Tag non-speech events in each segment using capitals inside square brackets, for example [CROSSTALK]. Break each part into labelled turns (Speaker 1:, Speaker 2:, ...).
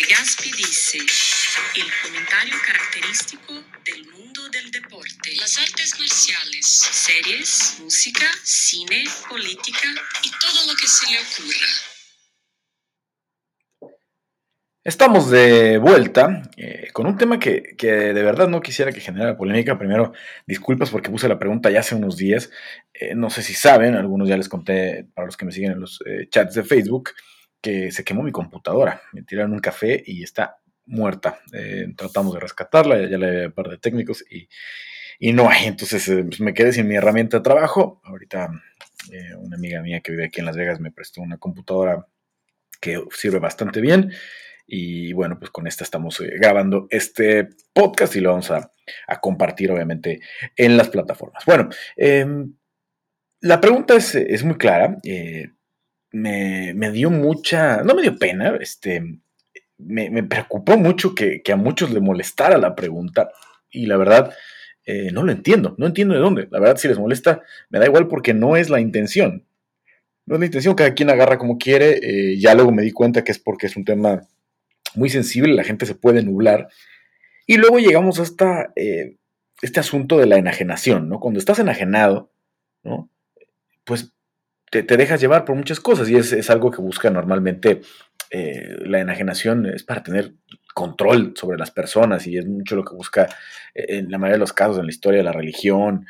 Speaker 1: De Gaspi dice, el comentario característico del mundo del deporte, las artes marciales, series, música, cine, política y todo lo que se le ocurra.
Speaker 2: Estamos de vuelta eh, con un tema que, de verdad no quisiera que generara polémica. Primero, disculpas porque puse la pregunta ya hace unos días. Eh, no sé si saben, algunos ya les conté para los que me siguen en los eh, chats de Facebook, que se quemó mi computadora. Me tiraron un café y está muerta. tratamos de rescatarla, ya le había un par de técnicos y, y no hay. Entonces pues me quedé sin mi herramienta de trabajo. Ahorita una amiga mía que vive aquí en Las Vegas me prestó una computadora que sirve bastante bien. Y bueno, pues con esta estamos eh, grabando este podcast y lo vamos a, compartir obviamente en las plataformas. Bueno, em, la pregunta es, muy clara. Eh, me, dio mucha, no me dio pena, este, me, preocupó mucho que, a muchos le molestara la pregunta y la verdad eh, no lo entiendo, no entiendo de dónde. La verdad si les molesta me da igual porque no es la intención. No es la intención, cada quien agarra como quiere. ya luego me di cuenta que es porque es un tema muy sensible, la gente se puede nublar. Y luego llegamos hasta eh, este asunto de la enajenación, ¿no? Cuando estás enajenado, ¿no? Pues te, dejas llevar por muchas cosas y es, algo que busca normalmente eh, la enajenación, es para tener control sobre las personas y es mucho lo que busca eh, en la mayoría de los casos en la historia de la religión,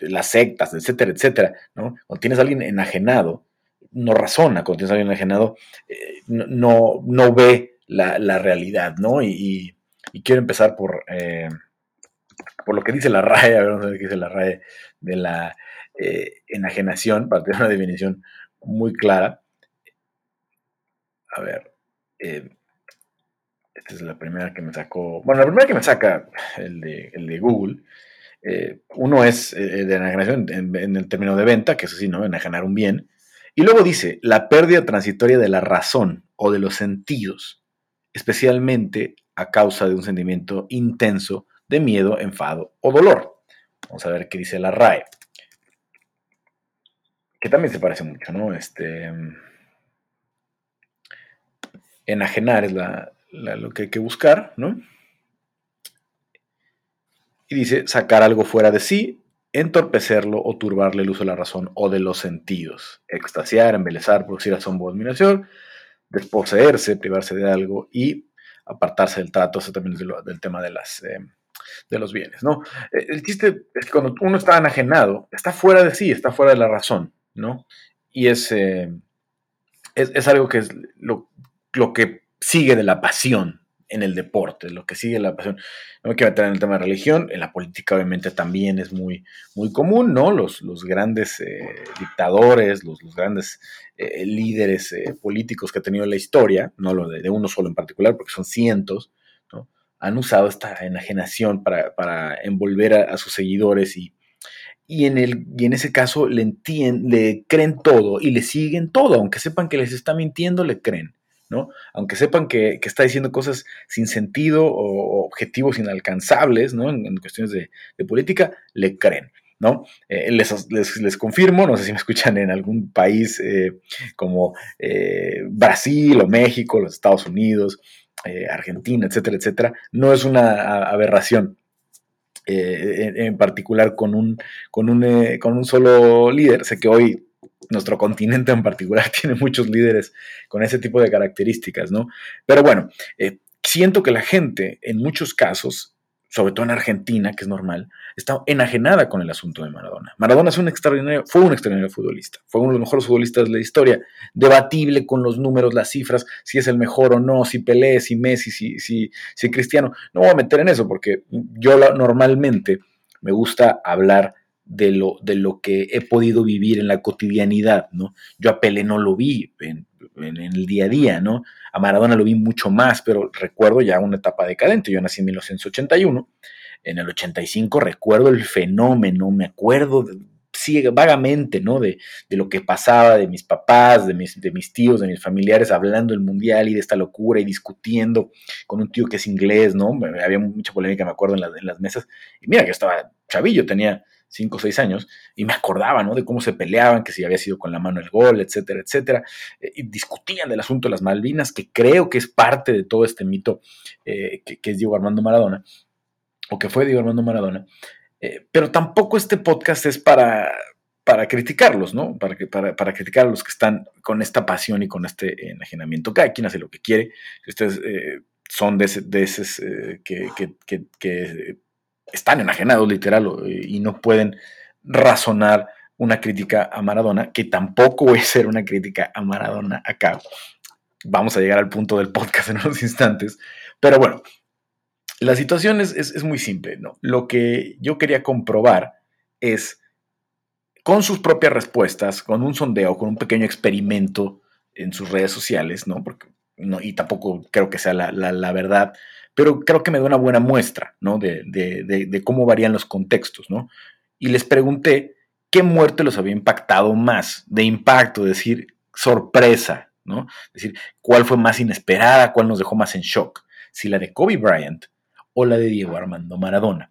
Speaker 2: las sectas, etcétera, etcétera, ¿no? Cuando tienes a alguien enajenado, no razona, cuando tienes a alguien enajenado, eh, no, no, ve la, realidad, ¿no? Y, quiero empezar por, eh, por lo que dice la RAE, a ver, a ver qué dice la RAE de la eh, enajenación, para tener una definición muy clara. A ver, esta es la primera que me sacó, bueno, la primera que me saca el de, Google, uno es de enajenación en, en, el término de venta, que es así, ¿no? Enajenar un bien. Y luego dice, la pérdida transitoria de la razón o de los sentidos, especialmente a causa de un sentimiento intenso de miedo, enfado o dolor. Vamos a ver qué dice la RAE. Que también se parece mucho, ¿no? Este, enajenar es lo que hay que buscar, ¿no? Y dice sacar algo fuera de sí, entorpecerlo o turbarle el uso de la razón o de los sentidos, extasiar, embelezar, producir asombro o admiración, desposeerse, privarse de algo y apartarse del trato, eso también es del tema de, las, eh, de los bienes, ¿no? Eh, el chiste es que cuando uno está enajenado, está fuera de sí, está fuera de la razón, ¿no? Y es, eh, es, algo que es lo, lo que sigue de la pasión, en el deporte, lo que sigue la pasión. No me quiero meter en el tema de religión, en la política obviamente también es muy, muy común, ¿no? Los, los grandes eh, dictadores, los, los grandes eh, líderes políticos que ha tenido la historia, no lo de, uno solo en particular, porque son cientos. Han usado esta enajenación para, para envolver a, sus seguidores y, y en, el, y en ese caso le, entienden, le creen todo y le siguen todo, aunque sepan que les está mintiendo, le creen. ¿no? Aunque sepan que, está diciendo cosas sin sentido o objetivos inalcanzables, ¿no? En, cuestiones de, política, le creen. ¿no? Eh, les, confirmo, no sé si me escuchan en algún país eh, como eh, Brasil o México, los Estados Unidos, Argentina, etcétera, etcétera, no es una aberración. En, particular con un, con, un, con un solo líder. Sé que hoy nuestro continente en particular [LAUGHS] tiene muchos líderes con ese tipo de características, ¿no? Pero bueno, eh, siento que la gente, en muchos casos, sobre todo en Argentina, que es normal, está enajenada con el asunto de Maradona. Maradona un extraordinario, fue un extraordinario futbolista, fue uno de los mejores futbolistas de la historia, debatible con los números, las cifras, si es el mejor o no, si Pelé, si Messi, si, si, si Cristiano. No voy a meter en eso porque yo normalmente me gusta hablar de lo, de lo que he podido vivir en la cotidianidad, ¿no? Yo a Pelé no lo vi en, el día a día, ¿no? A Maradona lo vi mucho más, pero recuerdo ya una etapa decadente. Yo nací en 1981, en el 85 recuerdo el fenómeno, me acuerdo sí, vagamente, ¿no? De, lo que pasaba, de mis papás, de mis, de mis tíos, de mis familiares, hablando del mundial y de esta locura y discutiendo con un tío que es inglés, ¿no? Había mucha polémica, me acuerdo, en, en las mesas. Y mira que estaba chavillo, tenía 5 o 6 años, y me acordaba, ¿no? De cómo se peleaban, que si había sido con la mano el gol, etcétera, etcétera, eh, y discutían del asunto de las Malvinas, que creo que es parte de todo este mito eh, que, es Diego Armando Maradona, o que fue Diego Armando Maradona, eh, pero tampoco este podcast es para, para criticarlos, ¿no? Para, para, para, criticar a los que están con esta pasión y con este enajenamiento. Cada quien hace lo que quiere. Si ustedes son de, esos que, que, que están enajenados literal y no pueden razonar una crítica a Maradona, que tampoco a ser una crítica a Maradona acá. Vamos a llegar al punto del podcast [LAUGHS] en unos instantes. Pero bueno, la situación es, muy simple. ¿no? Lo que yo quería comprobar es, con sus propias respuestas, con un sondeo, con un pequeño experimento en sus redes sociales, ¿no? Porque, no, y tampoco creo que sea la, la verdad, pero creo que me da una buena muestra, ¿no? De, cómo varían los contextos, ¿no? Y les pregunté qué muerte los había impactado más, de impacto, decir, sorpresa, ¿no? Es decir, cuál fue más inesperada, cuál nos dejó más en shock, si la de Kobe Bryant o la de Diego Armando Maradona,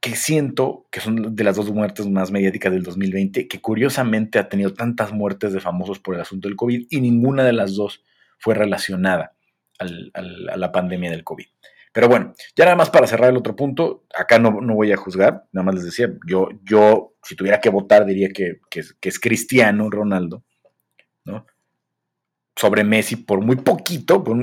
Speaker 2: que siento que son de las dos muertes más mediáticas del 2020, que curiosamente ha tenido tantas muertes de famosos por el asunto del COVID y ninguna de las dos fue relacionada a la pandemia del COVID. Pero bueno, ya nada más para cerrar el otro punto, acá no, voy a juzgar, nada más les decía, yo, yo si tuviera que votar diría que, es Cristiano Ronaldo, ¿no? Sobre Messi por muy poquito, por,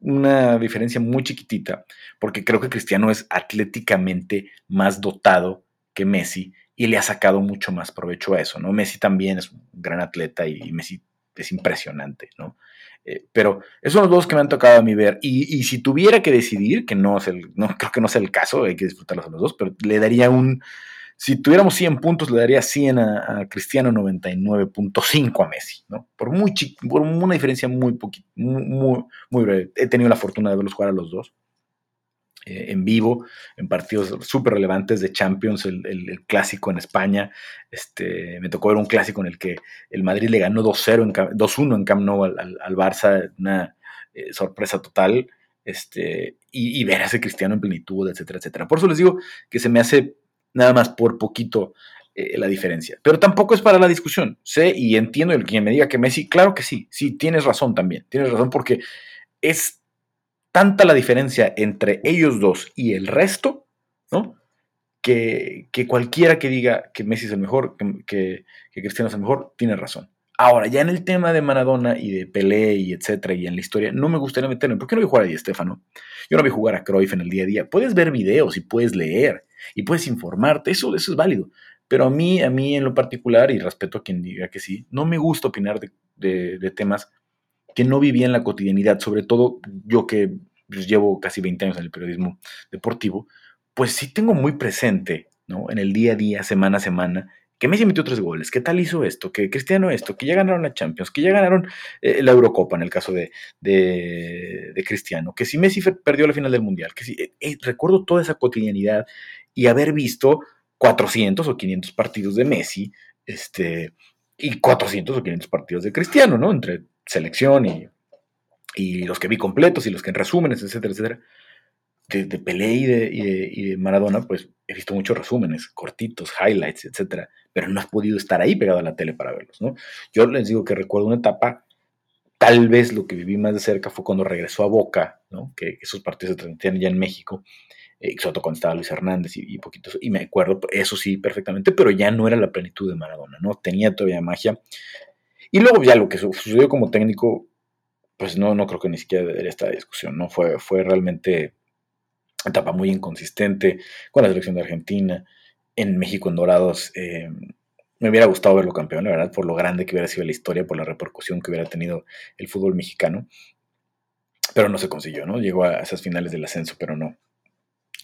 Speaker 2: una diferencia muy chiquitita, porque creo que Cristiano es atléticamente más dotado que Messi y le ha sacado mucho más provecho a eso, ¿no? Messi también es un gran atleta y Messi es impresionante, ¿no? Eh, pero esos son los dos que me han tocado a mí ver. Y, si tuviera que decidir, que no, es el, no [LAUGHS] creo que no sea el caso, hay que disfrutarlos a los dos, pero le daría un. Si tuviéramos 100 puntos, le daría 100 a, Cristiano, 99.5 a Messi, ¿no? Por, muy por una diferencia muy, muy, muy breve. He tenido la fortuna de verlos jugar a los dos. Eh, en vivo, en partidos súper relevantes de Champions, el, clásico en España. Este, me tocó ver un clásico en el que el Madrid le ganó 2-0, 2-1 en Camp Nou al, Barça, una eh, sorpresa total. Este, y, ver a ese Cristiano en plenitud, etcétera, etcétera. Por eso les digo que se me hace nada más por poquito eh, la diferencia. Pero tampoco es para la discusión. Sé y entiendo el que me diga que Messi, claro que sí, sí, tienes razón también. Tienes razón porque es tanta la diferencia entre ellos dos y el resto, ¿no? Que, cualquiera que diga que Messi es el mejor, que, Cristiano es el mejor, tiene razón. Ahora, ya en el tema de Maradona y de Pelé y etcétera, y en la historia, no me gustaría meterme. ¿Por qué no a jugar a Di Stefano? Yo no a jugar a Cruyff en el día a día. Puedes ver videos y puedes leer y puedes informarte, eso, eso es válido. Pero a mí, a mí en lo particular, y respeto a quien diga que sí, no me gusta opinar de, de temas que no vivía en la cotidianidad, sobre todo yo que pues, llevo casi 20 años en el periodismo deportivo, pues sí tengo muy presente, ¿no? En el día a día, semana a semana, que Messi metió tres goles, que tal hizo esto, que Cristiano esto, que ya ganaron la Champions, que ya ganaron eh, la Eurocopa en el caso de, de, Cristiano, que si Messi perdió la final del Mundial, que si, eh, eh, recuerdo toda esa cotidianidad y haber visto 400 o 500 partidos de Messi, este, y 400 o 500 partidos de Cristiano, ¿no? Entre selección y, y los que vi completos y los que en resúmenes, etcétera, etcétera. De, de Pelé y de, y, de, Maradona, pues he visto muchos resúmenes, cortitos, highlights, etcétera, pero no has podido estar ahí pegado a la tele para verlos, ¿no? Yo les digo que recuerdo una etapa, tal vez lo que viví más de cerca fue cuando regresó a Boca, ¿no? Que esos partidos se transmitían ya en México, eh, todo cuando estaba Luis Hernández y, y poquitos, y me acuerdo, eso sí, perfectamente, pero ya no era la plenitud de Maradona, ¿no? Tenía todavía magia. Y luego ya lo que sucedió como técnico, pues no, no creo que ni siquiera debería esta discusión, ¿no? Fue, fue realmente etapa muy inconsistente con la selección de Argentina. En México, en Dorados, eh, me hubiera gustado verlo campeón, la verdad, por lo grande que hubiera sido la historia, por la repercusión que hubiera tenido el fútbol mexicano. Pero no se consiguió, ¿no? Llegó a esas finales del ascenso, pero no.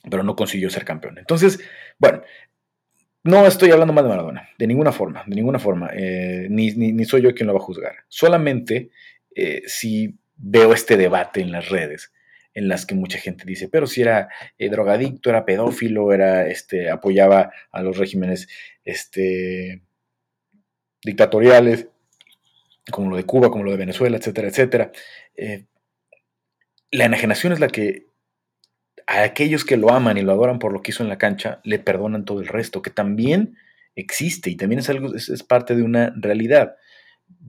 Speaker 2: Pero no consiguió ser campeón. Entonces, bueno, no estoy hablando más de Maradona, de ninguna forma, de ninguna forma. Eh, ni, soy yo quien lo va a juzgar. Solamente eh, si veo este debate en las redes en las que mucha gente dice, pero si era eh, drogadicto, era pedófilo, era, este, apoyaba a los regímenes este, dictatoriales, como lo de Cuba, como lo de Venezuela, etcétera, etcétera. La enajenación es la que a aquellos que lo aman y lo adoran por lo que hizo en la cancha, le perdonan todo el resto, que también existe y también es algo, es, parte de una realidad.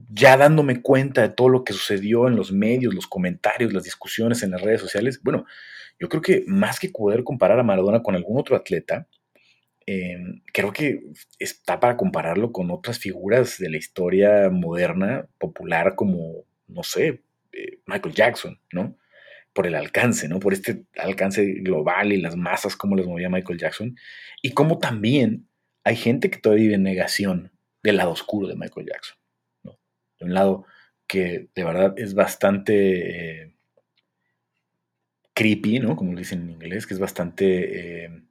Speaker 2: Ya dándome cuenta de todo lo que sucedió en los medios, los comentarios, las discusiones en las redes sociales, bueno, yo creo que más que poder comparar a Maradona con algún otro atleta, em, creo que está para compararlo con otras figuras de la historia moderna, popular, como, no sé, eh, Michael Jackson, ¿no? Por el alcance, ¿no? Por este alcance global y las masas, como les movía Michael Jackson. Y como también hay gente que todavía vive en negación del lado oscuro de Michael Jackson. De un lado que de verdad es bastante eh, creepy, ¿no? Como dicen en inglés, que es bastante... Eh,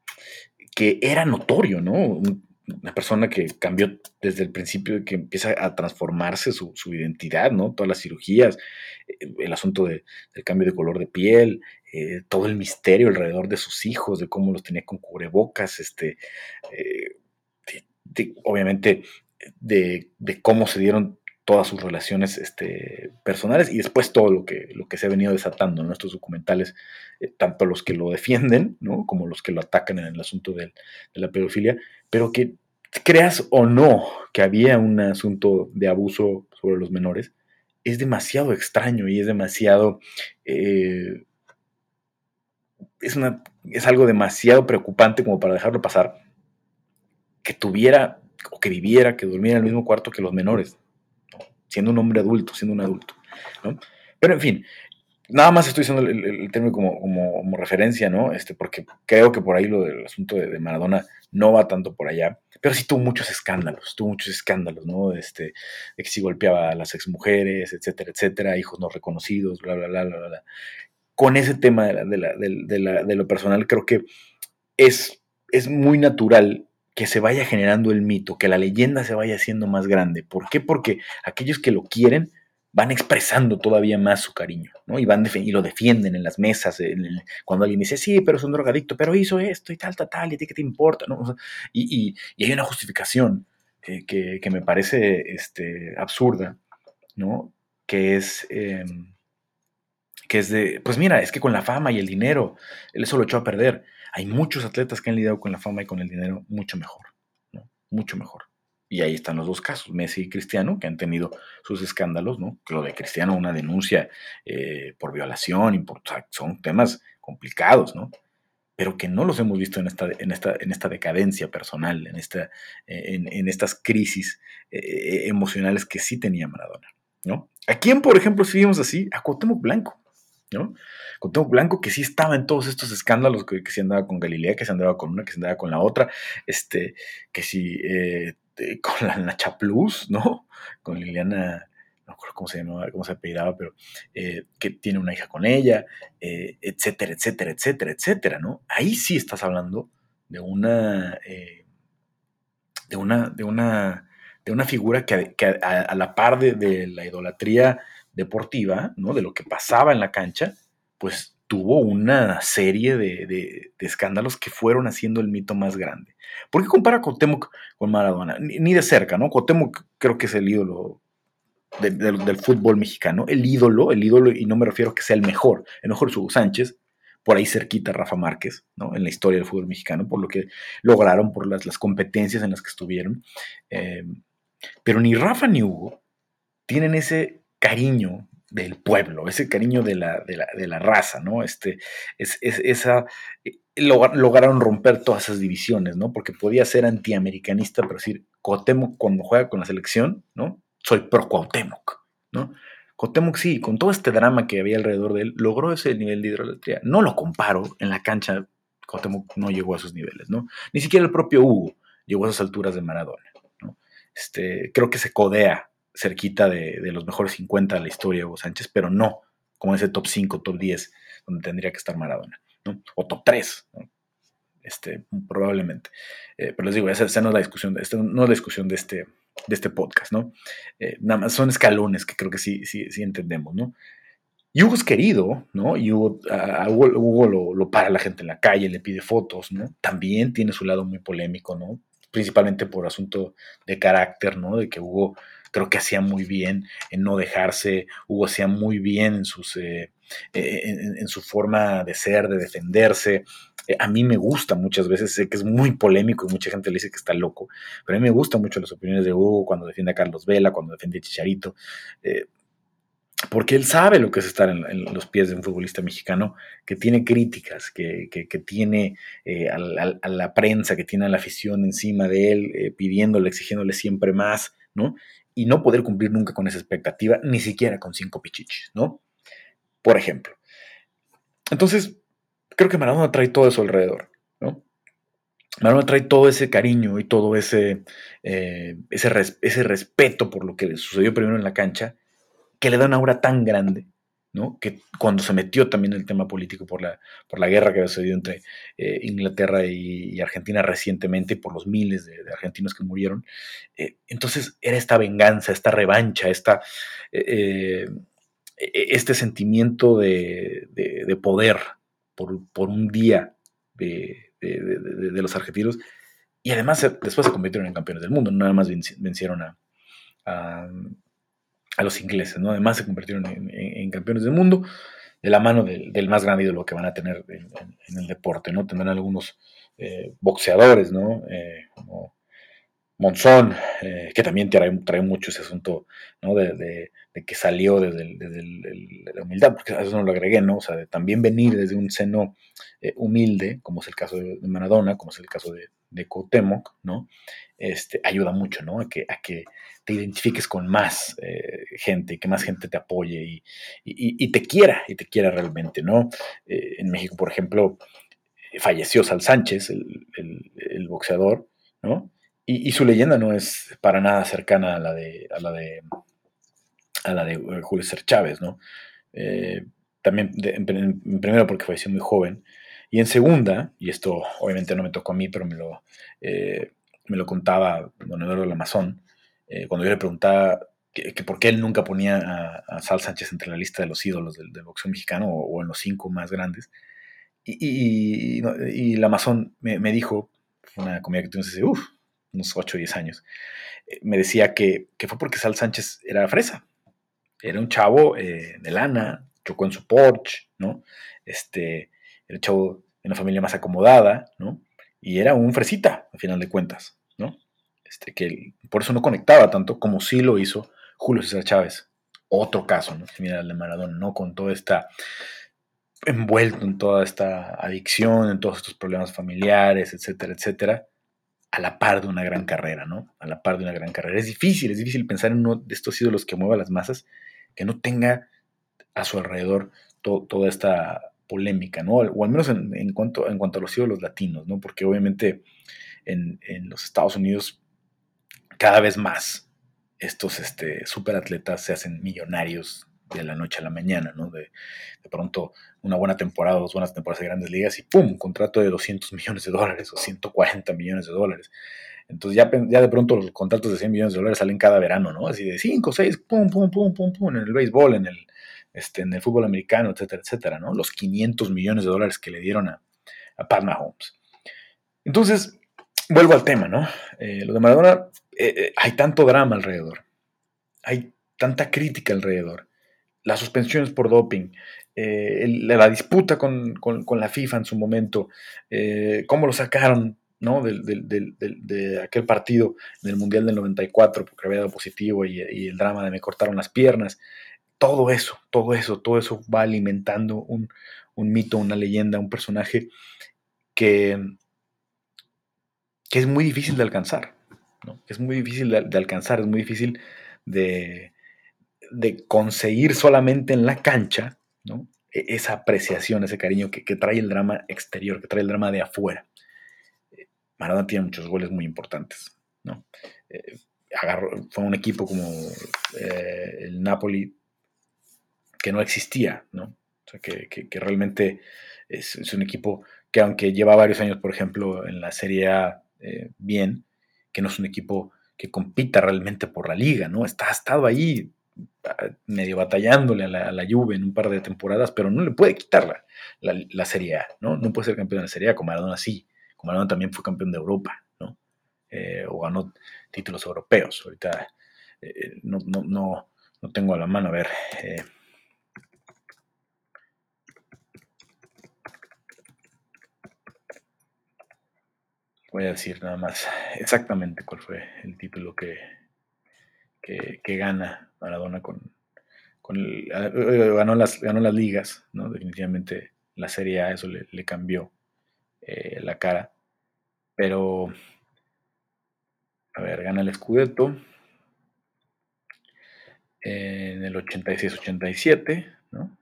Speaker 2: que era notorio, ¿no? Una persona que cambió desde el principio, que empieza a transformarse su, identidad, ¿no? Todas las cirugías, eh, el asunto del cambio de color de piel, eh, todo el misterio alrededor de sus hijos, de cómo los tenía con cubrebocas, este, eh, obviamente de, cómo se dieron todas sus relaciones este, personales y después todo lo que, lo que se ha venido desatando en estos documentales, tanto los que lo defienden, ¿no? Como los que lo atacan en el asunto de la pedofilia, pero que creas o no que había un asunto de abuso sobre los menores, es demasiado extraño y es demasiado... Eh, es, una, es algo demasiado preocupante como para dejarlo pasar. Que tuviera o que viviera, que durmiera en el mismo cuarto que los menores, siendo un hombre adulto, siendo un adulto. Pero en fin, Nada más estoy diciendo el, término como, como, referencia, ¿no? Este, porque creo que por ahí lo del asunto de, Maradona no va tanto por allá, pero sí tuvo muchos escándalos, tuvo muchos escándalos, ¿no? Este, de que sí golpeaba a las exmujeres, etcétera, etcétera, hijos no reconocidos, bla, bla, bla, bla, bla. Con ese tema de lo personal, creo que es, es muy natural que se vaya generando el mito, que la leyenda se vaya haciendo más grande. ¿Por qué? Porque aquellos que lo quieren van expresando todavía más su cariño, ¿no? Y, van y lo defienden en las mesas, cuando alguien dice, sí, pero es un drogadicto, pero hizo esto y tal, tal, tal, y a qué te importa, ¿no? y, hay una justificación que, me parece este, absurda, ¿no? Que es, em, que es de, pues mira, es que con la fama y el dinero, él eso lo echó a perder. Hay muchos atletas que han lidiado con la fama y con el dinero mucho mejor, ¿no? Mucho mejor. Y ahí están los dos casos, Messi y Cristiano, que han tenido sus escándalos, ¿no? Lo de Cristiano, una denuncia eh, por violación, son temas complicados, ¿no? Pero que no los hemos visto en esta, en esta, en esta decadencia personal, en, esta, en, estas crisis eh, emocionales que sí tenía Maradona, ¿no? ¿A quién, por ejemplo, si así? A Cuauhtémoc Blanco, ¿no? Cuauhtémoc Blanco que sí estaba en todos estos escándalos, que, que sí andaba con Galilea, que se andaba con una, que se andaba con la otra, este, que sí eh, este, [LAUGHS] con la Nacha Plus, ¿no? Con Liliana, no recuerdo cómo se llamaba, cómo se apellidaba, pero eh, que tiene una hija con ella, eh, etcétera, etcétera, etcétera, etcétera, ¿no? Ahí sí estás hablando de una, eh, de una, de una, de una figura que, a, la par de, la idolatría deportiva, ¿no? De lo que pasaba en la cancha, pues tuvo una serie de, escándalos que fueron haciendo el mito más grande. ¿Por qué compara Cuauhtémoc con Maradona? Ni, de cerca, ¿no? Cuauhtémoc creo que es el ídolo del fútbol mexicano, el ídolo, el ídolo, y no me refiero a que sea el mejor, el mejor es Hugo Sánchez, por ahí cerquita Rafa Márquez, ¿no? En la historia del fútbol mexicano, por lo que lograron, por las, competencias en las que estuvieron. Eh, pero ni Rafa ni Hugo tienen ese cariño del pueblo, ese cariño de la, de la, raza, ¿no? Este, es, esa, eh, lograron romper todas esas divisiones, ¿no? Porque podía ser antiamericanista, pero decir, Cuauhtémoc cuando juega con la selección, ¿no? Soy pro Cuauhtémoc, ¿no? Cuauhtémoc sí, con todo este drama que había alrededor de él, logró ese nivel de idolatría. No lo comparo, en la cancha Cuauhtémoc no llegó a esos niveles, ¿no? Ni siquiera el propio Hugo llegó a esas alturas de Maradona, ¿no? Este, creo que se codea cerquita de, los mejores 50 de la historia Hugo Sánchez, pero no como ese top 5, top 10, donde tendría que estar Maradona, ¿no? O top 3, Este, probablemente. Eh, pero les digo, esa, no es la discusión, no es la discusión de este, de este podcast, ¿no? Eh, nada más son escalones que creo que sí, sí, sí entendemos, ¿no? Y Hugo es querido, ¿no? Y Hugo, Hugo, lo, lo, para la gente en la calle, le pide fotos, ¿no? También tiene su lado muy polémico, ¿no? Principalmente por asunto de carácter, ¿no? De que Hugo creo que hacía muy bien en no dejarse, Hugo hacía muy bien en sus, eh, eh, en, su forma de ser, de defenderse. Eh, a mí me gusta muchas veces, sé que es muy polémico y mucha gente le dice que está loco, pero a mí me gustan mucho las opiniones de Hugo cuando defiende a Carlos Vela, cuando defiende a Chicharito, porque él sabe lo que es estar en, los pies de un futbolista mexicano que tiene críticas, que, tiene a, la prensa, que tiene a la afición encima de él, pidiéndole, exigiéndole siempre más, ¿no? Y no poder cumplir nunca con esa expectativa, ni siquiera con cinco pichichis, ¿no? Por ejemplo. Entonces, creo que Maradona trae todo eso alrededor, ¿no? Maradona trae todo ese cariño y todo ese, eh, ese, ese respeto por lo que sucedió primero en la cancha, que le da una aura tan grande que cuando se metió también el tema político por la, por la guerra que había sucedido entre eh, Inglaterra y, Argentina recientemente, por los miles de, argentinos que murieron, eh, entonces era esta venganza, esta revancha, esta, eh, este sentimiento de, poder por, un día de, los argentinos, y además después se convirtieron en campeones del mundo, nada más vencieron a los ingleses, ¿no? Además se convirtieron en, campeones del mundo de la mano del, más grande ídolo que van a tener en, el deporte, ¿no? Tendrán algunos eh, boxeadores, ¿no? Eh, como Monzón, eh, que también trae, trae, mucho ese asunto, ¿no? De, que salió desde, la humildad, porque a eso no lo agregué, ¿no? O sea, de también venir desde un seno humilde, como es el caso de, Maradona, como es el caso de, de ¿no? Este, ayuda mucho, ¿no? A que, a que te identifiques con más eh, gente, que más gente te apoye y, te quiera, y te quiera realmente, ¿no? Eh, en México, por ejemplo, falleció Sal Sánchez, el, boxeador, ¿no? Y, su leyenda no es para nada cercana a la de, a la de, a la de eh, Julio César Chávez, ¿no? también, en, primero porque falleció muy joven, y en segunda, y esto obviamente no me tocó a mí, pero me lo, me lo contaba don Eduardo Lamazón, eh, cuando yo le preguntaba que, por qué él nunca ponía a, Sal Sánchez entre la lista de los ídolos del, boxeo mexicano o, en los cinco más grandes. Y, y, la Amazon me, dijo, fue una comida que tuvimos hace unos 8 o 10 años, eh, me decía que, fue porque Sal Sánchez era fresa. Era un chavo eh, de lana, chocó en su Porsche, ¿no? Este, era un chavo de una familia más acomodada, ¿no? Y era un fresita, al final de cuentas, ¿no? Este, que por eso no conectaba tanto como sí lo hizo Julio César Chávez. Otro caso, ¿no? Mira el de Maradona, ¿no? Con todo esta envuelto en toda esta adicción, en todos estos problemas familiares, etcétera, etcétera, a la par de una gran carrera, ¿no? A la par de una gran carrera. Es difícil, es difícil pensar en uno de estos ídolos que mueva las masas, que no tenga a su alrededor toda esta polémica, ¿no? O al menos en, cuanto, a los ídolos latinos, ¿no? Porque obviamente en, en los Estados Unidos cada vez más estos este, superatletas se hacen millonarios de la noche a la mañana, ¿no? De, pronto una buena temporada, dos buenas temporadas de grandes ligas y ¡pum! contrato de 200 millones de dólares o 140 millones de dólares. Entonces ya, ya de pronto los contratos de 100 millones de dólares salen cada verano, ¿no? Así de 5, 6, pum, pum, pum, pum, pum, en el béisbol, en el, este, en el fútbol americano, etcétera, etcétera, ¿no? Los 500 millones de dólares que le dieron a, a Pat Mahomes. Entonces, vuelvo al tema, ¿no? Eh, lo de Maradona eh, eh, hay tanto drama alrededor, hay tanta crítica alrededor, las suspensiones por doping, eh, la disputa con, la FIFA en su momento, cómo lo sacaron ¿no? De, aquel partido del Mundial del 94 porque había dado positivo y, el drama de me cortaron las piernas. Todo eso, todo eso, todo eso va alimentando un, un mito, una leyenda, un personaje que, que es muy difícil de alcanzar. Es muy difícil de, alcanzar, es muy difícil de, conseguir solamente en la cancha e, esa apreciación, ese cariño que, trae el drama exterior, que trae el drama de afuera. Maradona tiene muchos goles muy importantes. ¿no? Eh, fue un equipo como eh, el Napoli que no existía, ¿no? que, realmente es, un equipo que aunque lleva varios años, por ejemplo, en la Serie A eh, bien, que no es un equipo que compita realmente por la liga, ¿no? Está, ha estado ahí ah, medio batallándole a la, a la Juve en un par de temporadas, pero no le puede quitarla la, la, Serie A, ¿no? No puede ser campeón de la Serie A, como Maradona sí, como Maradona también fue campeón de Europa, ¿no? Eh, o ganó títulos europeos, ahorita eh, no, no, no, no, tengo a la mano, a ver... Eh. Voy a decir nada más exactamente cuál fue el título que, que, gana Maradona con, con eh, ganó, las, ganó las ligas, ¿no? Definitivamente la Serie A eso le, cambió eh, la cara. Pero, a ver, gana el Scudetto en el 86-87, ¿no?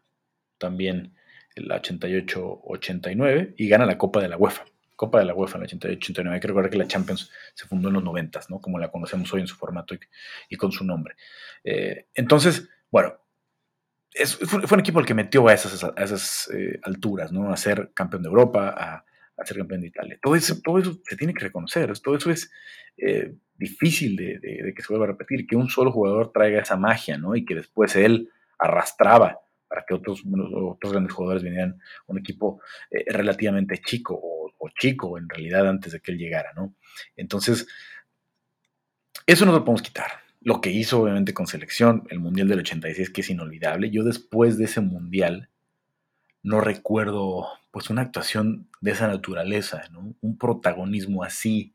Speaker 2: También el 88-89 y gana la Copa de la UEFA. Copa de la UEFA en el 88-89. Hay que recordar que la Champions se fundó en los 90, ¿no? Como la conocemos hoy en su formato y, con su nombre. Eh, entonces, bueno, fue, un equipo el que metió a esas, eh, alturas, ¿no? A ser campeón de Europa, a, ser campeón de Italia. Todo eso, todo eso se tiene que reconocer, todo eso es eh, difícil de, que se vuelva a repetir, que un solo jugador traiga esa magia, ¿no? Y que después él arrastraba para que otros, otros grandes jugadores vinieran un equipo relativamente chico o o chico en realidad antes de que él llegara, ¿no? Entonces, eso no lo podemos quitar. Lo que hizo obviamente con selección, el Mundial del 86, que es inolvidable. Yo después de ese Mundial no recuerdo pues una actuación de esa naturaleza, ¿no? Un protagonismo así,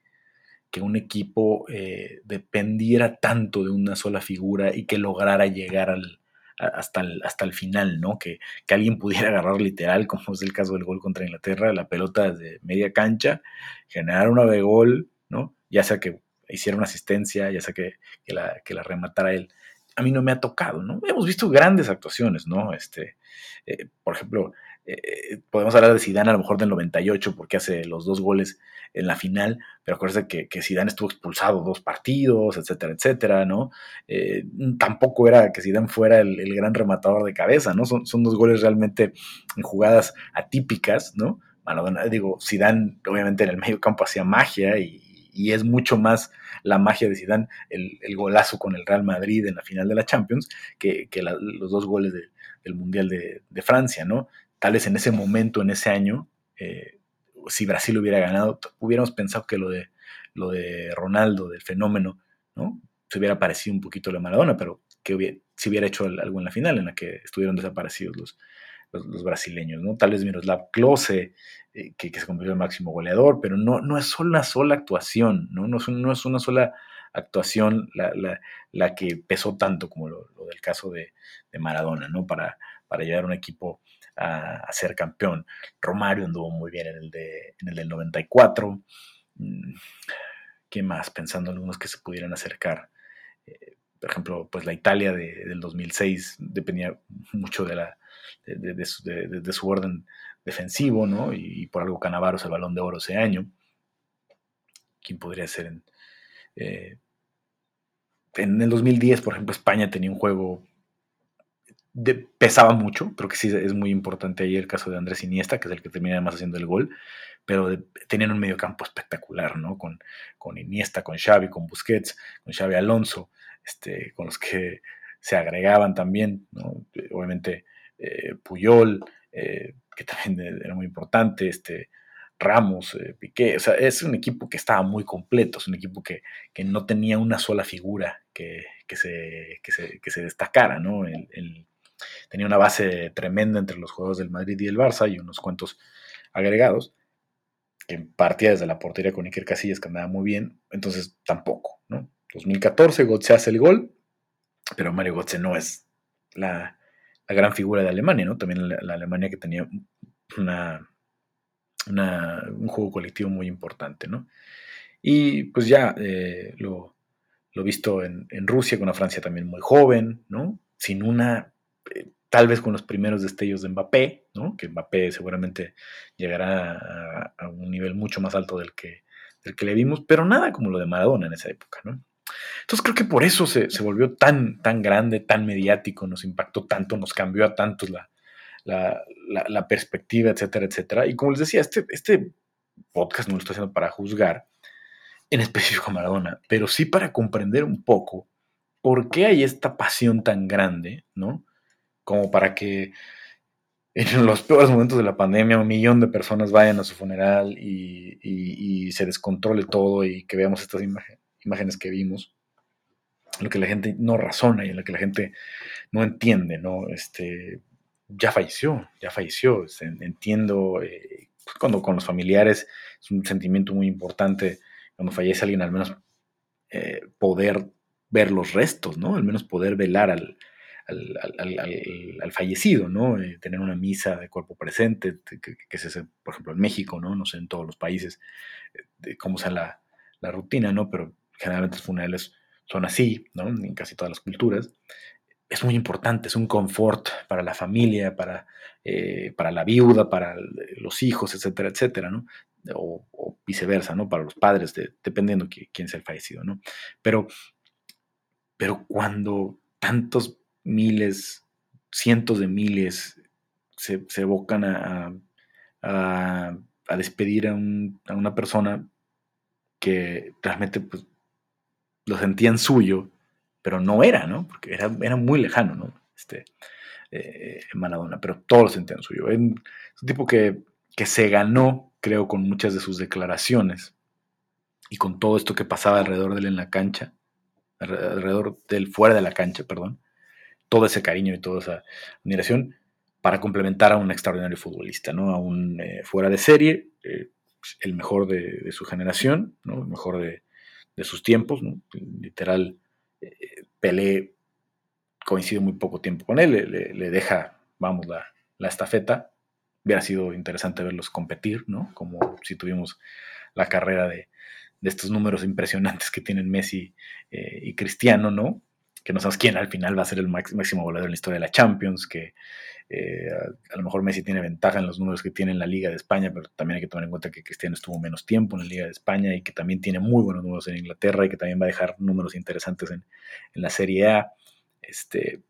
Speaker 2: que un equipo eh, dependiera tanto de una sola figura y que lograra llegar al, hasta el, hasta el final, ¿no? Que, alguien pudiera agarrar literal, [LAUGHS] como es el caso del gol contra Inglaterra, la pelota desde media cancha, generar una de gol, ¿no? Ya sea que hiciera una asistencia, ya sea que, la, que la rematara él. A mí no me ha tocado, ¿no? Hemos visto grandes actuaciones, ¿no? Este, eh, por ejemplo, eh, podemos hablar de Zidane a lo mejor del 98 porque hace los dos goles en la final, pero acuérdense que, que Zidane estuvo expulsado dos partidos, etcétera, etcétera, ¿no? Eh, tampoco era que Zidane fuera el, gran rematador de cabeza, ¿no? Son, son dos goles realmente en jugadas atípicas, ¿no? Bueno, digo, Zidane obviamente en el medio campo hacía magia y, es mucho más la magia de Zidane el, el, golazo con el Real Madrid en la final de la Champions que, los dos goles del Mundial de, Francia, ¿no? Tal vez en ese momento, en ese año, eh, si Brasil hubiera ganado, hubiéramos pensado que lo de, lo de Ronaldo, del fenómeno, ¿no? Se hubiera parecido un poquito a la Maradona, pero que hubiera, si hubiera hecho algo en la final en la que estuvieron desaparecidos los, los, brasileños, ¿no? Tal vez Miroslav Klose, eh, que, se convirtió en máximo goleador, pero no, no es una sola actuación, ¿no? No es, no es una sola actuación la, que pesó tanto como lo, del caso de, de, Maradona, ¿no? Para, para llevar un equipo a, ser campeón. Romario anduvo muy bien en el, de, en el del 94. Mm, ¿Qué más? Pensando en algunos que se pudieran acercar. Eh, por ejemplo, pues la Italia del 2006 dependía mucho de, la, de, su, orden defensivo, ¿no? Y, por algo Canavaros el balón de oro ese año. ¿Quién podría ser en, eh, en el 2010, por ejemplo, España tenía un juego pesaba mucho, creo que sí es muy importante ahí el caso de Andrés Iniesta, que es el que termina además haciendo el gol, pero tenían un medio campo espectacular, ¿no? Con, con Iniesta, con Xavi, con Busquets, con Xavi Alonso, este, con los que se agregaban también, ¿no? Obviamente eh, Puyol, eh, que también era muy importante, este, Ramos, eh, Piqué, o sea, es un equipo que estaba muy completo, es un equipo que, no tenía una sola figura que, se, que se, destacara, ¿no? Tenía una base tremenda entre los juegos del Madrid y el Barça y unos cuantos agregados, que partía desde la portería con Iker Casillas, que andaba muy bien, entonces tampoco, ¿no? 2014 Götze hace el gol, pero Mario Götze no es la, gran figura de Alemania, ¿no? También la, Alemania que tenía una, un juego colectivo muy importante, ¿no? Y pues ya eh, lo, lo visto en, en, Rusia, con una Francia también muy joven, ¿no? Sin una tal vez con los primeros destellos de Mbappé, ¿no? que Mbappé seguramente llegará a, un nivel mucho más alto del que, del que le vimos, pero nada como lo de Maradona en esa época. ¿no? Entonces creo que por eso se, volvió tan, tan grande, tan mediático, nos impactó tanto, nos cambió a tantos la, la, perspectiva, etcétera, etcétera. Y como les decía, este, este podcast no lo estoy haciendo para juzgar, en específico a Maradona, pero sí para comprender un poco por qué hay esta pasión tan grande, ¿no? Como para que en los peores momentos de la pandemia un millón de personas vayan a su funeral y, se descontrole todo y que veamos estas imágenes que vimos, lo que la gente no razona y en lo que la gente no entiende, ¿no? Este, ya falleció, ya falleció, entiendo eh, pues, cuando con los familiares es un sentimiento muy importante, cuando fallece alguien, al menos eh, poder ver los restos, ¿no? Al menos poder velar al, al, fallecido, ¿no? Eh, tener una misa de cuerpo presente, que, que, se por ejemplo, en México, ¿no? No sé, en todos los países, eh, de cómo sea la, rutina, ¿no? Pero generalmente los funerales son así, ¿no? En casi todas las culturas. Es muy importante, es un confort para la familia, para, eh, para la viuda, para los hijos, etcétera, etcétera, ¿no? O, viceversa, ¿no? Para los padres, dependiendo quién sea el fallecido, ¿no? Pero, pero cuando tantos miles, cientos de miles se, se evocan a, a, despedir a, una persona que realmente pues, lo sentían suyo, pero no era, ¿no? Porque era, era muy lejano, ¿no? Este, eh, Maradona, pero todos lo sentían suyo. Es un tipo que, que se ganó, creo, con muchas de sus declaraciones y con todo esto que pasaba alrededor de él en la cancha, alrededor del fuera de la cancha, perdón, todo ese cariño y toda esa admiración para complementar a un extraordinario futbolista, ¿no? A un eh, fuera de serie, eh, el mejor de, su generación, ¿no? El mejor de, sus tiempos, Literal, eh, Pelé coincide muy poco tiempo con él, le, deja, vamos, la, la, estafeta. Hubiera sido interesante verlos competir, ¿no? Como si tuvimos la carrera de, estos números impresionantes que tienen Messi y Cristiano, ¿no? Que no sabemos quién al final va a ser el máximo goleador en la historia de la Champions, que eh, a, lo mejor Messi tiene ventaja en los números que tiene en la Liga de España, pero también hay que tomar en cuenta que Cristiano estuvo menos tiempo en la Liga de España y que también tiene muy buenos números en Inglaterra y que también va a dejar números interesantes en, la Serie A. Este,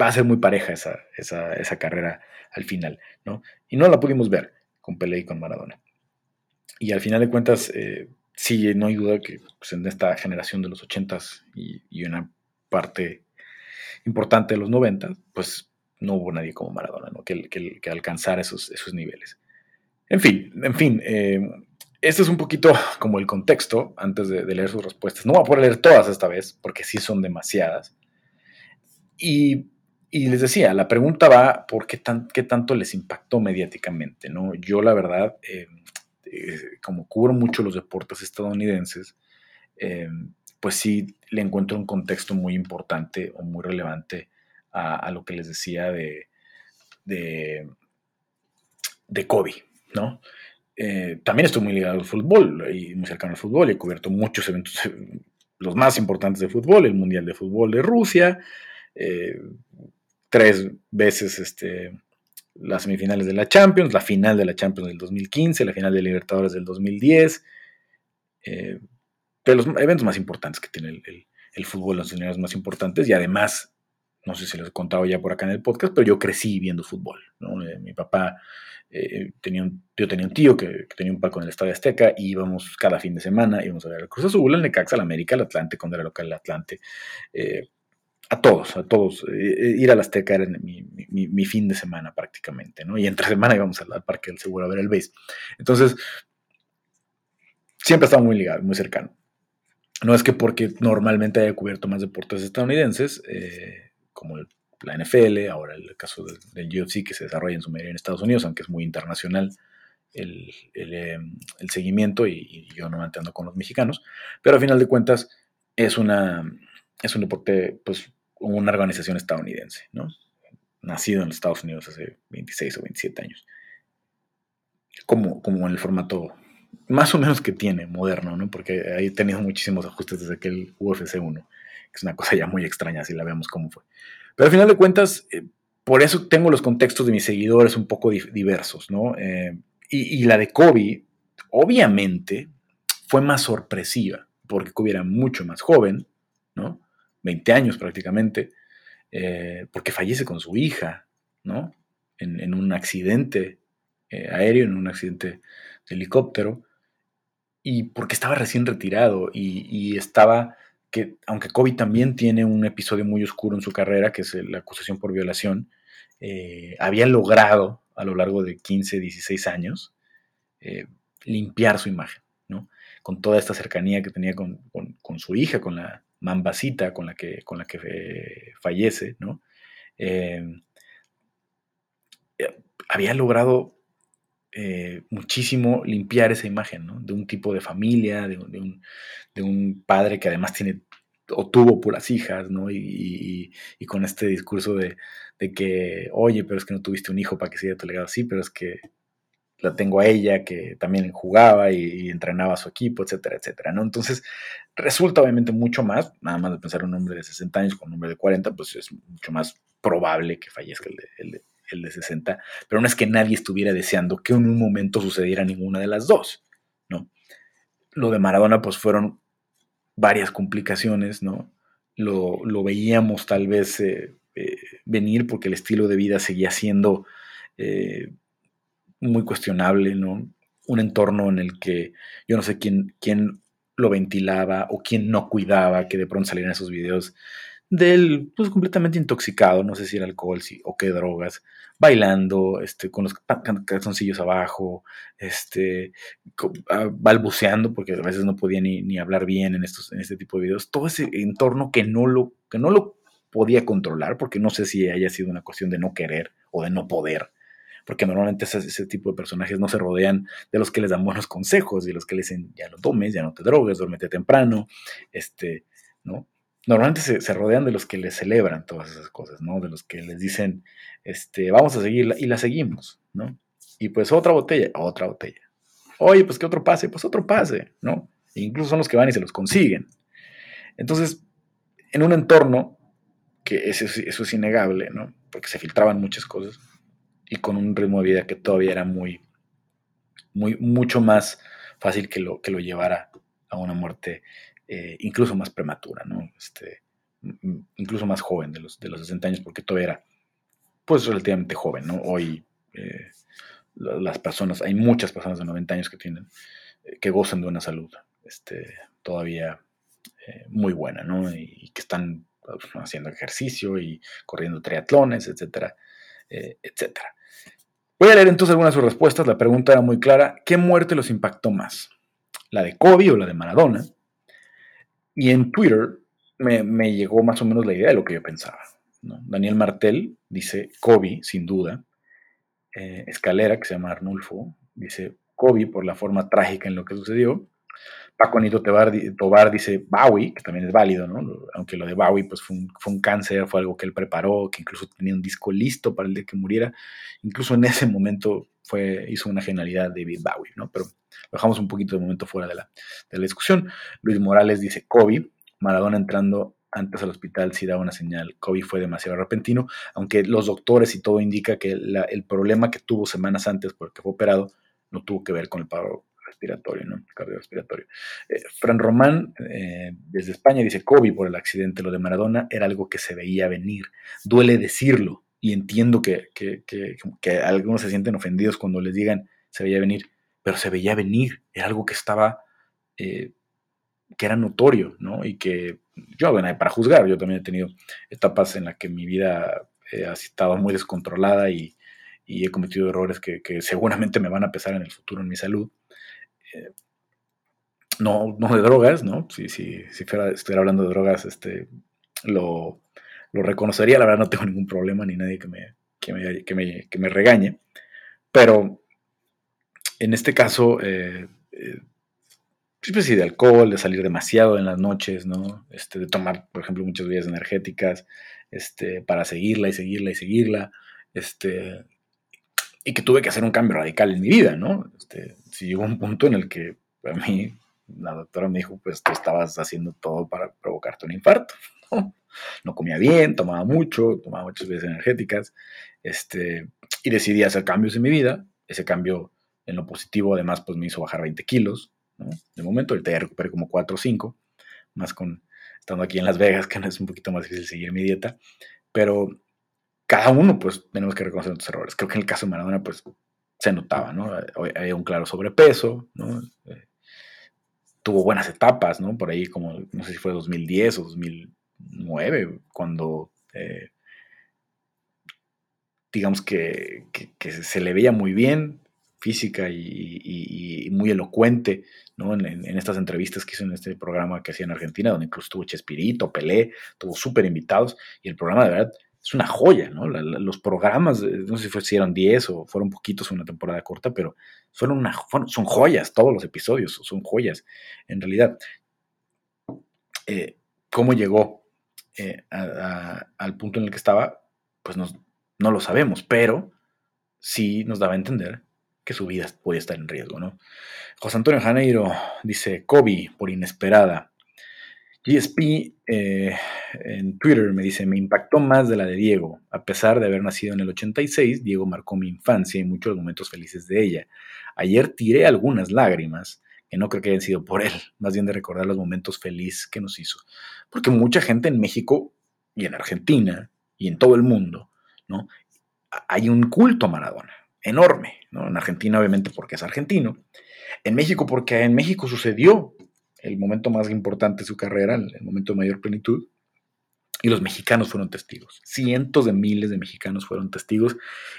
Speaker 2: va a ser muy pareja esa, esa, carrera al final, ¿no? Y no la pudimos ver con Pelé y con Maradona. Y al final de cuentas, eh, sí, no hay duda que pues, en esta generación de los 80s y, y una parte importante de los 90, pues no hubo nadie como Maradona, ¿no? que, que, alcanzara esos, esos niveles. En fin, en fin, eh, este es un poquito como el contexto antes de, leer sus respuestas. No voy a poder leer todas esta vez, porque sí son demasiadas. Y, y les decía, la pregunta va por qué, tan, qué tanto les impactó mediáticamente, ¿no? Yo la verdad, eh, eh, como cubro mucho los deportes estadounidenses, pues sí le encuentro un contexto muy importante o muy relevante a, lo que les decía de, de, de Kobe, ¿no? Eh, también estoy muy ligado al fútbol y muy cercano al fútbol he cubierto muchos eventos, [LAUGHS] los más importantes de fútbol, el Mundial de Fútbol de Rusia, eh, tres veces este, las semifinales de la Champions, la final de la Champions del 2015, la final de Libertadores del 2010, eh, de los eventos más importantes que tiene el, fútbol, los escenarios más importantes, y además, no sé si les he contado ya por acá en el podcast, pero yo crecí viendo fútbol. Eh, mi papá eh, tenía un, yo tenía un tío que, tenía un palco en el Estadio Azteca y íbamos cada fin de semana, íbamos a ver el Cruz Azul, el Necaxa, el América, el Atlante, cuando era local el Atlante. Eh, a todos, a todos. ir al Azteca era mi, fin de semana prácticamente, ¿no? Y entre semana íbamos al, Parque del Seguro a ver el base. Entonces, siempre estaba muy ligado, muy cercano. No es que porque normalmente haya cubierto más deportes estadounidenses, eh, como la NFL, ahora el caso del, UFC que se desarrolla en su mayoría en Estados Unidos, aunque es muy internacional el, eh, seguimiento y, yo no ando con los mexicanos, pero a final de cuentas es, una, es un deporte, pues una organización estadounidense, ¿no? Nacido en Estados Unidos hace 26 o 27 años. Como, como en el formato más o menos que tiene moderno, ¿no? Porque ahí he tenido muchísimos ajustes desde aquel UFC 1, que es una cosa ya muy extraña si la vemos cómo fue. Pero al final de cuentas, eh, por eso tengo los contextos de mis seguidores un poco diversos, ¿no? Eh, y, la de Kobe, obviamente, fue más sorpresiva, porque Kobe era mucho más joven, ¿no? 20 años prácticamente, eh, porque fallece con su hija, ¿no? En, en un accidente aéreo, en un accidente helicóptero y porque estaba recién retirado y, estaba que, aunque Kobe también tiene un episodio muy oscuro en su carrera, que es la acusación por violación, eh, había logrado a lo largo de 15, 16 años eh, limpiar su imagen, ¿no? Con toda esta cercanía que tenía con, su hija, con la mambacita con la que, con la que eh, fallece, ¿no? había logrado eh, muchísimo limpiar esa imagen, ¿no? De un tipo de familia, de, un, padre que además tiene o tuvo puras hijas, ¿no? Y, con este discurso de, que, oye, pero es que no tuviste un hijo para que siga tu legado, sí, pero es que la tengo a ella que también jugaba y, entrenaba a su equipo, etcétera, etcétera, ¿no? Entonces, resulta obviamente mucho más, nada más de pensar un hombre de 60 años con un hombre de 40, pues es mucho más probable que fallezca el de, el de 60, pero no es que nadie estuviera deseando que en un momento sucediera ninguna de las dos, ¿no? Lo de Maradona, pues fueron varias complicaciones, ¿no? Lo, veíamos tal vez eh, eh, venir porque el estilo de vida seguía siendo eh, muy cuestionable, ¿no? Un entorno en el que yo no sé quién, quién lo ventilaba o quién no cuidaba que de pronto salieran esos videos de él pues, completamente intoxicado, no sé si era alcohol o qué drogas, bailando, este, con los calzoncillos abajo, este, ah, balbuceando, porque a veces no podía ni, hablar bien en, estos, en este tipo de videos, todo ese entorno que no, lo, que no lo podía controlar, porque no sé si haya sido una cuestión de no querer o de no poder, porque normalmente ese, tipo de personajes no se rodean de los que les dan buenos consejos y los que les dicen, ya no tomes, ya no te drogues, duérmete temprano, este, ¿no? Normalmente se, rodean de los que les celebran todas esas cosas, ¿no? De los que les dicen, este, vamos a seguirla y la seguimos, ¿no? Y pues otra botella, otra botella. Oye, pues que otro pase, pues otro pase, ¿no? E incluso son los que van y se los consiguen. Entonces, en un entorno que eso, eso es innegable, ¿no? Porque se filtraban muchas cosas, y con un ritmo de vida que todavía era muy, muy, mucho más fácil que lo, que lo llevara a una muerte eh, incluso más prematura, ¿no? Este, incluso más joven de los, de los 60 años, porque todavía era, pues, relativamente joven, ¿no? Hoy eh, las personas, hay muchas personas de 90 años que tienen, eh, que gozan de una salud este, todavía muy buena, ¿no? Y, que están pues, haciendo ejercicio y corriendo triatlones, etcétera, etcétera. Voy a leer entonces algunas de sus respuestas. La pregunta era muy clara. ¿Qué muerte los impactó más? ¿La de Kobe o la de Maradona? Y en Twitter me, llegó más o menos la idea de lo que yo pensaba. Daniel Martel dice Kobe, sin duda. Eh, Escalera, que se llama Arnulfo, dice Kobe por la forma trágica en lo que sucedió. Paco Anito Tobar, dice Bowie, que también es válido, ¿no? Aunque lo de Bowie pues fue un, cáncer, fue algo que él preparó, que incluso tenía un disco listo para el día que muriera. Incluso en ese momento fue, hizo una genialidad David Bowie, ¿no? Pero lo dejamos un poquito de momento fuera de la, de la discusión. Luis Morales dice Kobe, Maradona entrando antes al hospital sí da una señal. Kobe fue demasiado repentino, aunque los doctores y todo indica que el problema que tuvo semanas antes porque fue operado no tuvo que ver con el paro respiratorio, ¿no? Cardiorrespiratorio. Eh, Fran Román, eh, desde España, dice, Kobe por el accidente, lo de Maradona era algo que se veía venir. Duele decirlo y entiendo que, algunos se sienten ofendidos cuando les digan, se veía venir, pero se veía venir, era algo que estaba, eh, que era notorio, ¿no? Y que yo, bueno, para juzgar, yo también he tenido etapas en las que mi vida ha estado muy descontrolada y, he cometido errores que, que, seguramente me van a pesar en el futuro en mi salud no, no de drogas, ¿no? Si, si, si fuera, estuviera hablando de drogas, este, lo, reconocería, la verdad no tengo ningún problema ni nadie que me, que me, regañe, pero en este caso, eh, eh, pues sí, de alcohol, de salir demasiado en las noches, ¿no? Este, de tomar, por ejemplo, muchas bebidas energéticas, este, para seguirla y seguirla y seguirla, este, y que tuve que hacer un cambio radical en mi vida, ¿no? Este, si llegó un punto en el que a mí la doctora me dijo, pues tú estabas haciendo todo para provocarte un infarto. No, comía bien, tomaba mucho, tomaba muchas veces energéticas, este, y decidí hacer cambios en mi vida. Ese cambio en lo positivo además pues me hizo bajar 20 kilos, ¿no? De momento, ahorita ya recuperé como 4 o 5, más con estando aquí en Las Vegas, que es un poquito más difícil seguir mi dieta, pero cada uno pues tenemos que reconocer nuestros errores. Creo que en el caso de Maradona pues se notaba, ¿no? Había un claro sobrepeso, ¿no? Tuvo buenas etapas, ¿no? Por ahí como, no sé si fue 2010 o 2009, cuando, eh, digamos que, se le veía muy bien, física y, muy elocuente, ¿no? En, estas entrevistas que hizo en este programa que hacía en Argentina, donde incluso tuvo Chespirito, Pelé, tuvo súper invitados, y el programa de verdad es una joya, ¿no? los programas, no sé si fueron 10 o fueron poquitos una temporada corta, pero fueron una, son joyas, todos los episodios son joyas, en realidad. Eh, ¿Cómo llegó eh, al punto en el que estaba? Pues no lo sabemos, pero sí nos daba a entender que su vida podía estar en riesgo, ¿no? José Antonio Janeiro dice, Kobe, por inesperada, GSP eh, en Twitter me dice, me impactó más de la de Diego. A pesar de haber nacido en el 86, Diego marcó mi infancia y muchos momentos felices de ella. Ayer tiré algunas lágrimas, que no creo que hayan sido por él, más bien de recordar los momentos felices que nos hizo. Porque mucha gente en México y en Argentina y en todo el mundo, ¿no? Hay un culto a Maradona, enorme, ¿no? En Argentina obviamente porque es argentino, en México porque en México sucedió el momento más importante de su carrera, el, momento de mayor plenitud, y los mexicanos fueron testigos. Cientos de miles de mexicanos fueron testigos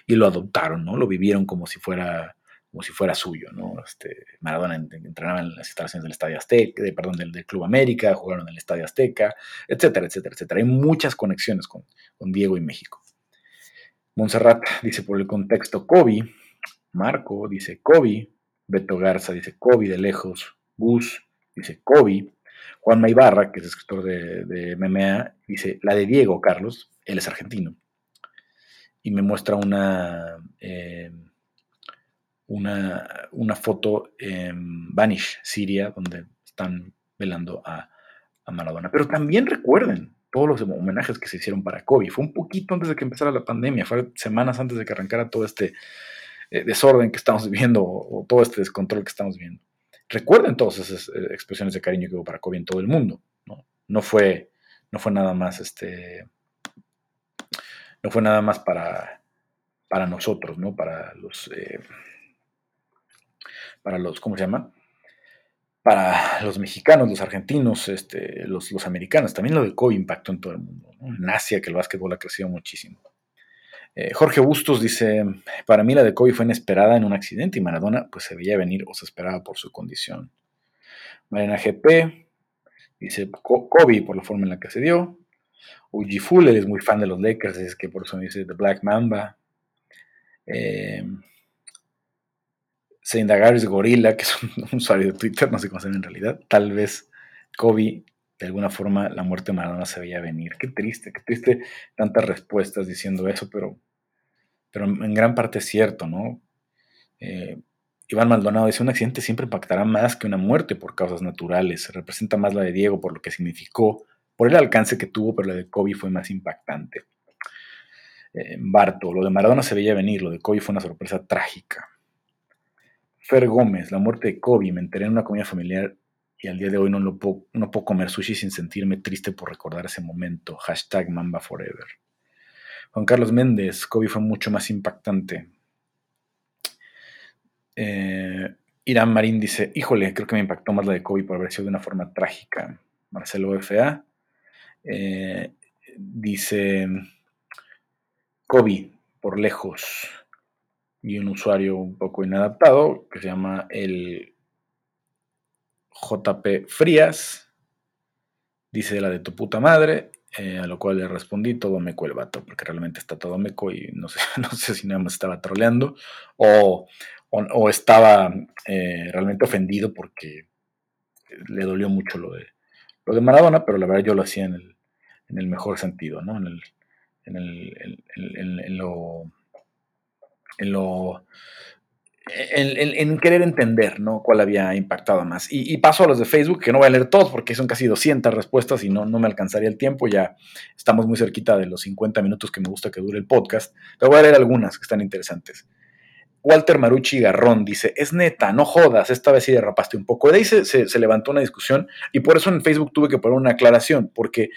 Speaker 2: y lo adoptaron, ¿no? Lo vivieron como si fuera, como si fuera suyo, ¿no? Este, Maradona entrenaba en las instalaciones del Estadio Azteca, de, perdón, del, Club América, jugaron en el Estadio Azteca, etcétera, etcétera, etcétera. Hay muchas conexiones con, con Diego y México. Montserrat dice por el contexto Kobe, Marco dice Kobe, Beto Garza dice Kobe de lejos, Gus dice Kobe. Juan Maibarra, que es escritor de, de MMA, dice la de Diego Carlos, él es argentino. Y me muestra una, eh, una, una, foto en Vanish, Siria, donde están velando a, a Maradona. Pero también recuerden todos los homenajes que se hicieron para Kobe. Fue un poquito antes de que empezara la pandemia, fue semanas antes de que arrancara todo este eh, desorden que estamos viviendo o todo este descontrol que estamos viendo recuerden todas esas eh, expresiones de cariño que hubo para Kobe en todo el mundo. ¿no? no, fue, no fue nada más este. No fue nada más para, para nosotros, ¿no? Para los. Eh, para los. ¿Cómo se llama? Para los mexicanos, los argentinos, este, los, los americanos. También lo de Kobe impactó en todo el mundo. En Asia, que el básquetbol ha crecido muchísimo. Eh, Jorge Bustos dice, para mí la de Kobe fue inesperada en un accidente y Maradona pues se veía venir o se esperaba por su condición. Mariana GP dice Kobe por la forma en la que se dio. Uji Fuller es muy fan de los Lakers, es que por eso dice The Black Mamba. Eh, Seindagaris Gorilla, que es un, [LAUGHS] usuario de Twitter, no sé cómo se llama en realidad. Tal vez Kobe, de alguna forma, la muerte de Maradona se veía venir. Qué triste, qué triste tantas respuestas diciendo eso, pero pero en gran parte es cierto, ¿no? Eh, Iván Maldonado dice, un accidente siempre impactará más que una muerte por causas naturales. Representa más la de Diego por lo que significó, por el alcance que tuvo, pero la de Kobe fue más impactante. Eh, Barto, lo de Maradona se veía venir, lo de Kobe fue una sorpresa trágica. Fer Gómez, la muerte de Kobe, me enteré en una comida familiar y al día de hoy no, puedo comer sushi sin sentirme triste por recordar ese momento. Hashtag Mamba Forever. Juan Carlos Méndez, Kobe fue mucho más impactante. Eh, Irán Marín dice, híjole, creo que me impactó más la de Kobe por haber sido de una forma trágica. Marcelo FA eh, dice, Kobe, por lejos. Y un usuario un poco inadaptado que se llama el JP Frías. Dice la de tu puta madre. Eh, a lo cual le respondí todo meco el vato, porque realmente está todo meco y no sé, [LAUGHS] no sé si nada más estaba troleando o, o, estaba eh, realmente ofendido porque le dolió mucho lo de, lo de Maradona, pero la verdad yo lo hacía en el, en el mejor sentido, ¿no? En, el, en, el, en lo, en lo en, querer entender ¿no? cuál había impactado más. Y, paso a los de Facebook, que no voy a leer todos porque son casi 200 respuestas y no, no me alcanzaría el tiempo. Ya estamos muy cerquita de los 50 minutos que me gusta que dure el podcast. Pero voy a leer algunas que están interesantes. Walter Marucci Garrón dice, es neta, no jodas, esta vez sí derrapaste un poco. De ahí se, se, levantó una discusión y por eso en Facebook tuve que poner una aclaración, porque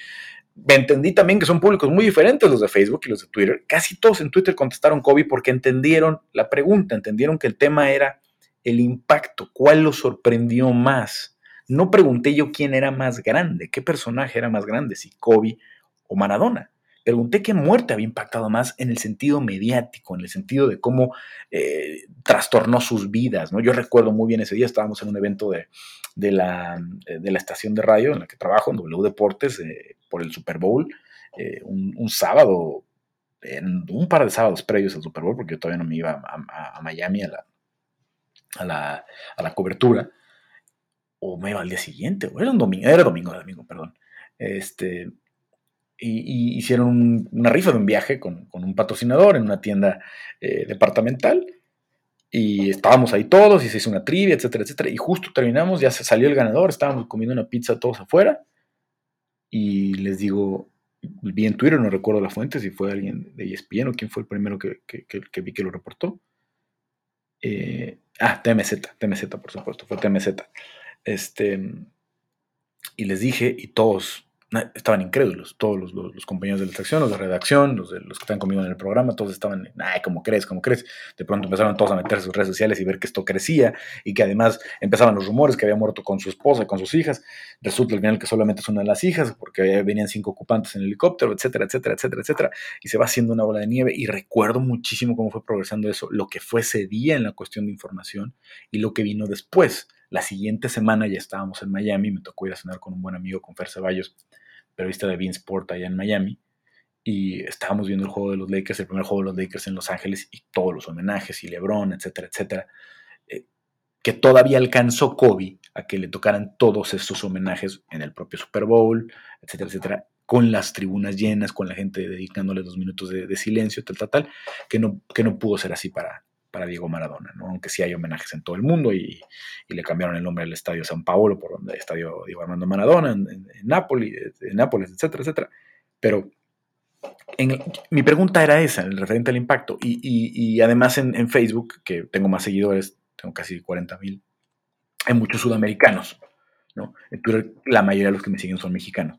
Speaker 2: entendí también que son públicos muy diferentes los de Facebook y los de Twitter. Casi todos en Twitter contestaron Kobe porque entendieron la pregunta, entendieron que el tema era el impacto, cuál lo sorprendió más. No pregunté yo quién era más grande, qué personaje era más grande, si Kobe o Maradona. Pregunté qué muerte había impactado más en el sentido mediático, en el sentido de cómo eh, trastornó sus vidas. ¿no? Yo recuerdo muy bien ese día, estábamos en un evento de, de, la, de la, estación de radio en la que trabajo, en W Deportes, eh, por el Super Bowl, eh, un, sábado un par de sábados previos al Super Bowl, porque yo todavía no me iba a, Miami a la, a la, a la cobertura, o me iba al día siguiente, o era un domingo, era domingo, domingo, perdón. Este, y, hicieron una rifa de un viaje con, un patrocinador en una tienda eh, departamental. Y estábamos ahí todos y se hizo una trivia, etcétera, etcétera. Y justo terminamos, ya se salió el ganador, estábamos comiendo una pizza todos afuera. Y les digo, vi en Twitter, no recuerdo la fuente, si fue alguien de ESPN o quién fue el primero que, que, vi que lo reportó. Eh, ah, TMZ, TMZ, por supuesto, fue TMZ. Este, y les dije, y todos estaban incrédulos, todos los, compañeros de la sección, los de redacción, los, de, los que están conmigo en el programa, todos estaban, ay, ¿cómo crees? ¿Cómo crees? De pronto empezaron todos a meter sus redes sociales y ver que esto crecía y que además empezaban los rumores que había muerto con su esposa, con sus hijas. Resulta al final que solamente es una de las hijas porque venían cinco ocupantes en el helicóptero, etcétera, etcétera, etcétera, etcétera. Y se va haciendo una bola de nieve y recuerdo muchísimo cómo fue progresando eso, lo que fue ese día en la cuestión de información y lo que vino después. La siguiente semana ya estábamos en Miami, me tocó ir a cenar con un buen amigo, con Fer Ceballos, periodista de Bean Sport allá en Miami, y estábamos viendo el juego de los Lakers, el primer juego de los Lakers en Los Ángeles, y todos los homenajes, y LeBron, etcétera, etcétera, eh, que todavía alcanzó Kobe a que le tocaran todos estos homenajes en el propio Super Bowl, etcétera, etcétera, con las tribunas llenas, con la gente dedicándole dos minutos de, de silencio, tal, tal, tal, que no, que no pudo ser así para, para Diego Maradona, ¿no? aunque sí hay homenajes en todo el mundo y, le cambiaron el nombre al Estadio San Paolo por el Estadio Diego Armando Maradona en, Nápoles, en Nápoles, etcétera, etcétera. Pero mi pregunta era esa, el referente al impacto. Y, además en, Facebook, que tengo más seguidores, tengo casi 40 mil, hay muchos sudamericanos. ¿no? En Twitter la mayoría de los que me siguen son mexicanos.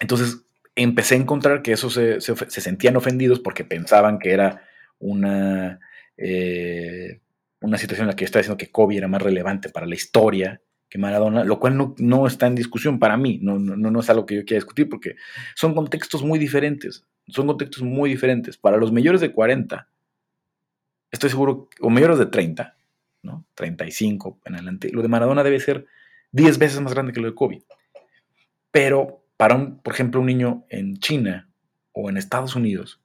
Speaker 2: Entonces empecé a encontrar que esos se sentían ofendidos porque pensaban que era una, eh, una situación en la que yo estaba diciendo que Kobe era más relevante para la historia que Maradona, lo cual no, está en discusión para mí, no, no, no, es algo que yo quiera discutir porque son contextos muy diferentes, son contextos muy diferentes. Para los mayores de 40, estoy seguro, o mayores de 30, ¿no? 35 en adelante, lo de Maradona debe ser 10 veces más grande que lo de Kobe. Pero para, un, por ejemplo, un niño en China o en Estados Unidos,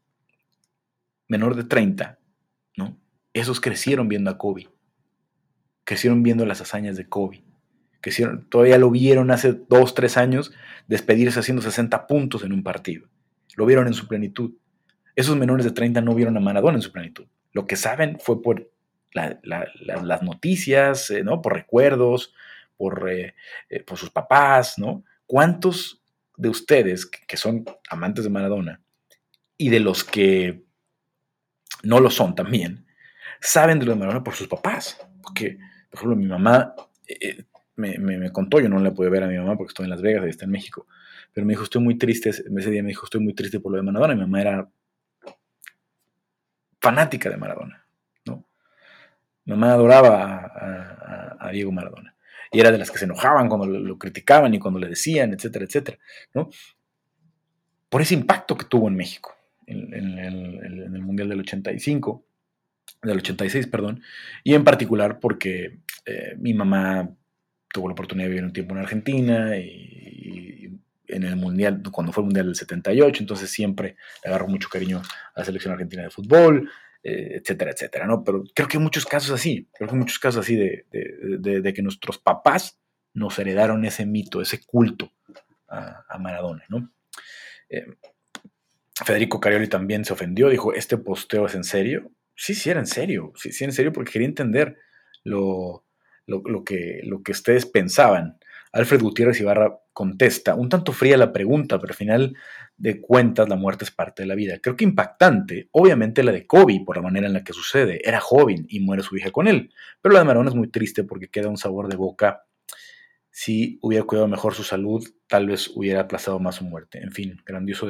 Speaker 2: menor de 30, ¿no? Esos crecieron viendo a Kobe. Crecieron viendo las hazañas de Kobe. Crecieron, todavía lo vieron hace dos, tres años despedirse haciendo 60 puntos en un partido. Lo vieron en su plenitud. Esos menores de 30 no vieron a Maradona en su plenitud. Lo que saben fue por las noticias, eh, ¿no? Por recuerdos, por, eh, eh, por, sus papás, ¿no? ¿Cuántos de ustedes que son amantes de Maradona y de los que no lo son también, saben de lo de Maradona por sus papás. Porque, por ejemplo, mi mamá eh, me, contó, yo no le pude ver a mi mamá porque estoy en Las Vegas y está en México, pero me dijo, estoy muy triste, ese día me dijo, estoy muy triste por lo de Maradona. Mi mamá era fanática de Maradona, ¿no? Mi mamá adoraba a, Diego Maradona. Y era de las que se enojaban cuando lo, criticaban y cuando le decían, etcétera, etcétera, ¿no? Por ese impacto que tuvo en México en, el, Mundial del 85, del 86, perdón, y en particular porque eh, mi mamá tuvo la oportunidad de vivir un tiempo en Argentina y, en el Mundial, cuando fue el Mundial del 78, entonces siempre le agarro mucho cariño a la selección argentina de fútbol, eh, etcétera, etcétera, ¿no? Pero creo que hay muchos casos así, creo que hay muchos casos así de, de, que nuestros papás nos heredaron ese mito, ese culto a, Maradona, ¿no? Eh, Federico Carioli también se ofendió, dijo, ¿este posteo es en serio? Sí, sí, era en serio, sí, sí, en serio, porque quería entender lo, lo, que, lo que ustedes pensaban. Alfred Gutiérrez Ibarra contesta, un tanto fría la pregunta, pero al final de cuentas la muerte es parte de la vida. Creo que impactante, obviamente la de Kobe, por la manera en la que sucede. Era joven y muere su hija con él, pero la de Marón es muy triste porque queda un sabor de boca si hubiera cuidado mejor su salud, tal vez hubiera aplazado más su muerte. En fin, grandioso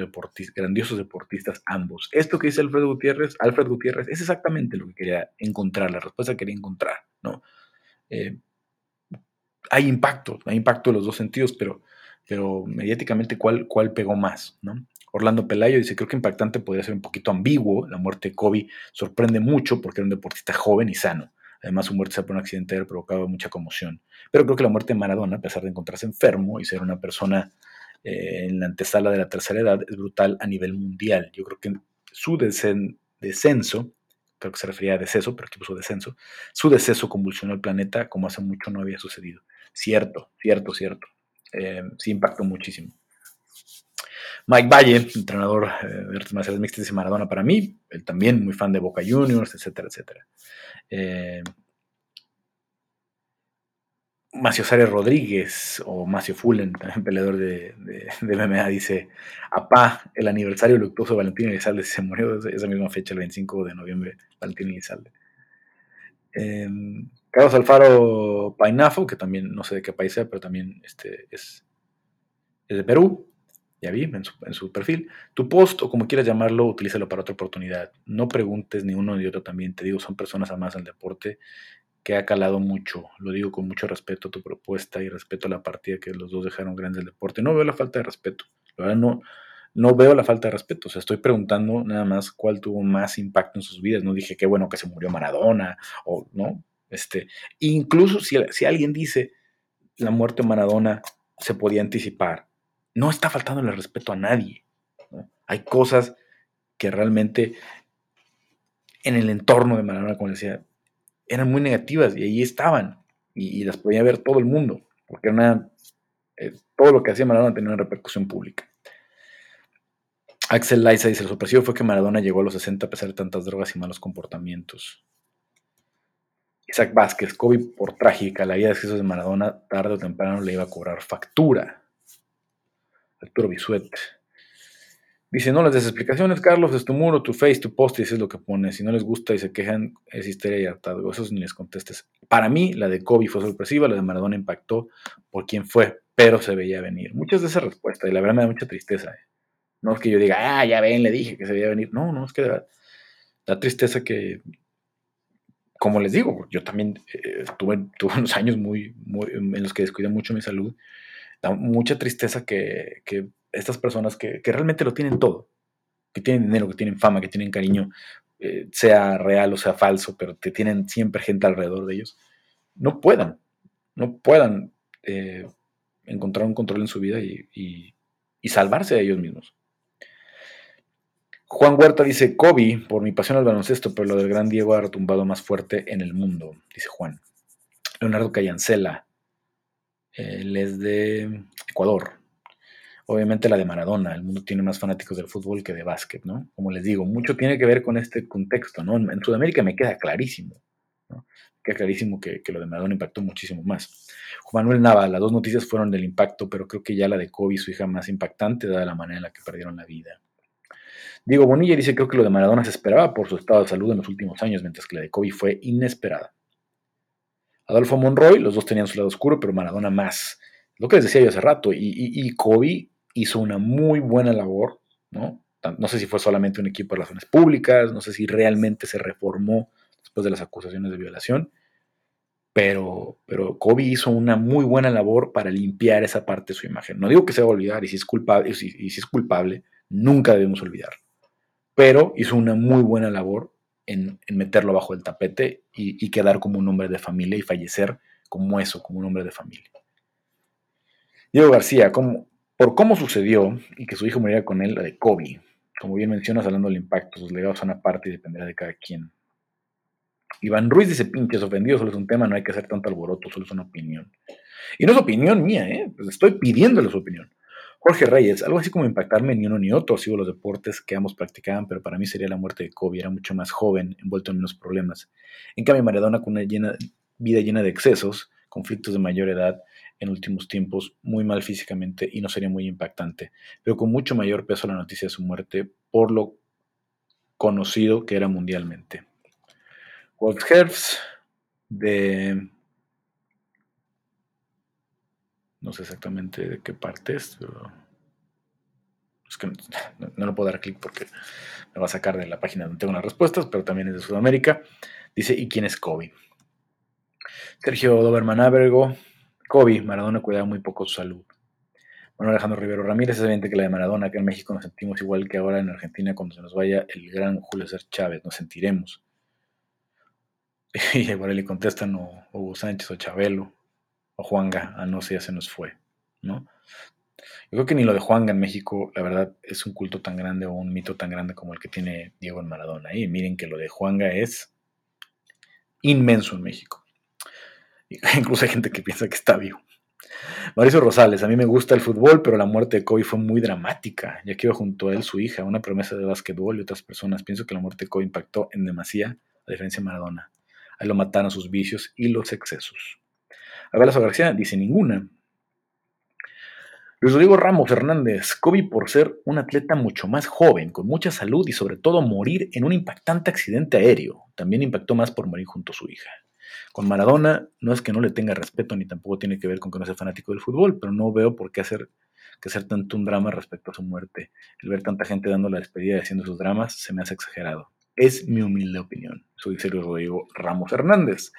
Speaker 2: grandiosos deportistas ambos. Esto que dice Alfred Gutiérrez, Alfred Gutiérrez, es exactamente lo que quería encontrar, la respuesta que quería encontrar. ¿no? Eh, hay impacto, hay impacto en los dos sentidos, pero, pero mediáticamente, ¿cuál, ¿cuál pegó más? ¿no? Orlando Pelayo dice, creo que impactante podría ser un poquito ambiguo. La muerte de Kobe sorprende mucho porque era un deportista joven y sano. Además, su muerte se por un accidente aéreo provocaba mucha conmoción. Pero creo que la muerte de Maradona, a pesar de encontrarse enfermo y ser una persona eh, en la antesala de la tercera edad es brutal a nivel mundial. Yo creo que su descenso, creo que se refería a deceso, pero aquí puso descenso, su deceso convulsionó el planeta como hace mucho no había sucedido. Cierto, cierto, cierto. Eh, sí impactó muchísimo. Mike Valle, entrenador eh, de artes marciales mixtas, dice Maradona para mí, él también muy fan de Boca Juniors, etcétera, etcétera. Eh, Macio Sárez Rodríguez o Macio Fullen, también [LAUGHS] peleador de, MMA, dice: Apá, el aniversario luctuoso de Valentín Elizalde se murió esa misma fecha, el 25 de noviembre, Valentín Elizalde. Em, Carlos Alfaro Painafo, que también no sé de qué país sea, pero también este, es, es de Perú. Ya vi en su, en su, perfil. Tu post, o como quieras llamarlo, utilízalo para otra oportunidad. No preguntes ni uno ni otro también. Te digo, son personas amadas del deporte que ha calado mucho. Lo digo con mucho respeto a tu propuesta y respeto a la partida que los dos dejaron grandes del deporte. No veo la falta de respeto. La verdad, no, no veo la falta de respeto. O sea, estoy preguntando nada más cuál tuvo más impacto en sus vidas. No dije qué bueno que se murió Maradona o no. Este, incluso si, si alguien dice la muerte de Maradona se podía anticipar, no está faltando el respeto a nadie. Hay cosas que realmente en el entorno de Maradona, como decía, eran muy negativas y ahí estaban y, las podía ver todo el mundo, porque eh, todo lo que hacía Maradona tenía una repercusión pública. Axel Liza dice, lo sorpresivo fue que Maradona llegó a los 60 a pesar de tantas drogas y malos comportamientos. Isaac Vázquez, Kobe por trágica, la vida de Jesús de Maradona tarde o temprano le iba a cobrar factura. Arturo Bisuet, Dice, no les des explicaciones, Carlos, es tu muro, tu face, tu post, y eso es lo que pone. Si no les gusta y se quejan, es histeria y hartado. Eso ni les contestes. Para mí, la de Kobe fue sorpresiva, la de Maradona impactó por quién fue, pero se veía venir. Muchas de esas respuestas, y la verdad me da mucha tristeza. ¿eh? No es que yo diga, ah, ya ven, le dije que se veía venir. No, no, es que da tristeza que, como les digo, yo también eh, tuve, tuve, unos años muy, muy, en los que descuidé mucho mi salud. Da mucha tristeza que, que estas personas que, realmente lo tienen todo, que tienen dinero, que tienen fama, que tienen cariño, eh, sea real o sea falso, pero que tienen siempre gente alrededor de ellos, no puedan, no puedan eh, encontrar un control en su vida y, salvarse a ellos mismos. Juan Huerta dice, Kobe, por mi pasión al baloncesto, pero lo del gran Diego ha retumbado más fuerte en el mundo, dice Juan. Leonardo Cayancela, él es de Ecuador obviamente la de Maradona. El mundo tiene más fanáticos del fútbol que de básquet, ¿no? Como les digo, mucho tiene que ver con este contexto, ¿no? En, Sudamérica me queda clarísimo, ¿no? Queda clarísimo que, lo de Maradona impactó muchísimo más. Juan Manuel Nava, las dos noticias fueron del impacto, pero creo que ya la de Kobe, su hija, más impactante, dada la manera en la que perdieron la vida. Diego Bonilla dice, creo que lo de Maradona se esperaba por su estado de salud en los últimos años, mientras que la de Kobe fue inesperada. Adolfo Monroy, los dos tenían su lado oscuro, pero Maradona más. Lo que les decía yo hace rato, y, y, y Kobe hizo una muy buena labor, ¿no? No sé si fue solamente un equipo de relaciones públicas, no sé si realmente se reformó después de las acusaciones de violación, pero, pero Kobe hizo una muy buena labor para limpiar esa parte de su imagen. No digo que se va a olvidar, y si es culpable, y si, es culpable nunca debemos olvidarlo. Pero hizo una muy buena labor en, meterlo bajo el tapete y, quedar como un hombre de familia y fallecer como eso, como un hombre de familia. Diego García, ¿cómo, por cómo sucedió y que su hijo muriera con él, de Kobe. Como bien mencionas, hablando del impacto, sus legados son aparte y dependerá de cada quien. Iván Ruiz dice, pinches ofendidos, solo es un tema, no hay que hacer tanto alboroto, solo es una opinión. Y no es opinión mía, ¿eh? Pues estoy pidiéndole su opinión. Jorge Reyes, algo así como impactarme ni uno ni otro, sigo los deportes que ambos practicaban, pero para mí sería la muerte de Kobe, era mucho más joven, envuelto en menos problemas. En cambio, Maradona con una vida llena de excesos, conflictos de mayor edad, en últimos tiempos, muy mal físicamente y no sería muy impactante, pero con mucho mayor peso la noticia de su muerte por lo conocido que era mundialmente. Wolf Herbst de... No sé exactamente de qué parte es, pero... Es que [LAUGHS] no, lo puedo dar clic porque me va a sacar de la página donde tengo las respuestas, pero también es de Sudamérica. Dice, ¿y quién es Kobe? Sergio Doberman Abergo, Kobe, Maradona cuidaba muy poco su salud. Bueno, Alejandro Rivero Ramírez, es evidente que la de Maradona, que en México nos sentimos igual que ahora en Argentina cuando se nos vaya el gran Julio César Chávez, nos sentiremos. [LAUGHS] Y igual le contestan o Hugo Sánchez o Chabelo o Juanga, a no sé, ya se nos fue, ¿no? Yo creo que ni lo de Juanga en México, la verdad, es un culto tan grande o un mito tan grande como el que tiene Diego en Maradona. Y miren que lo de Juanga es inmenso en México. [LAUGHS] Incluso hay gente que piensa que está vivo. Mauricio Rosales, a mí me gusta el fútbol, pero la muerte de Kobe fue muy dramática, ya que iba junto a él su hija, una promesa de básquetbol y otras personas. Pienso que la muerte de Kobe impactó en demasía, a diferencia de Maradona. Ahí lo mataron sus vicios y los excesos. Abel García dice ninguna. Luis Rodrigo Ramos Hernández, Kobe por ser un atleta mucho más joven, con mucha salud y sobre todo morir en un impactante accidente aéreo. También impactó más por morir junto a su hija. Con Maradona no es que no le tenga respeto ni tampoco tiene que ver con que no sea fanático del fútbol, pero no veo por qué hacer que tanto un drama respecto a su muerte. El ver tanta gente dando la despedida y haciendo sus dramas se me hace exagerado. Es mi humilde opinión. Soy Sergio Rodrigo Ramos Hernández.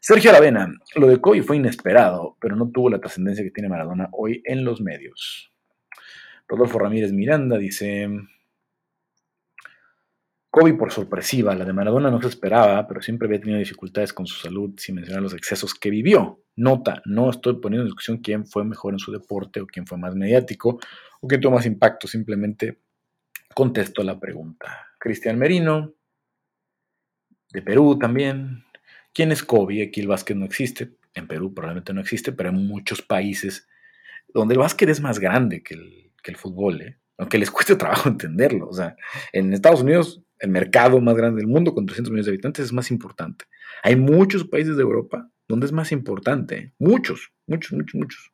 Speaker 2: Sergio Aravena, lo de Kobe fue inesperado, pero no tuvo la trascendencia que tiene Maradona hoy en los medios. Rodolfo Ramírez Miranda dice, Kobe por sorpresiva, la de Maradona no se esperaba, pero siempre había tenido dificultades con su salud, sin mencionar los excesos que vivió. Nota, no estoy poniendo en discusión quién fue mejor en su deporte o quién fue más mediático o quién tuvo más impacto, simplemente contesto la pregunta. Cristian Merino, de Perú también, ¿Quién es Kobe? Aquí el básquet no existe. En Perú probablemente no existe, pero hay muchos países donde el básquet es más grande que el, fútbol, ¿eh? aunque les [LAUGHS] cueste trabajo entenderlo. O sea, en Estados Unidos, el mercado más grande del mundo, con 300 millones de habitantes, es más importante. Hay muchos países de Europa donde es más importante. ¿eh? Muchos, muchos, muchos, muchos.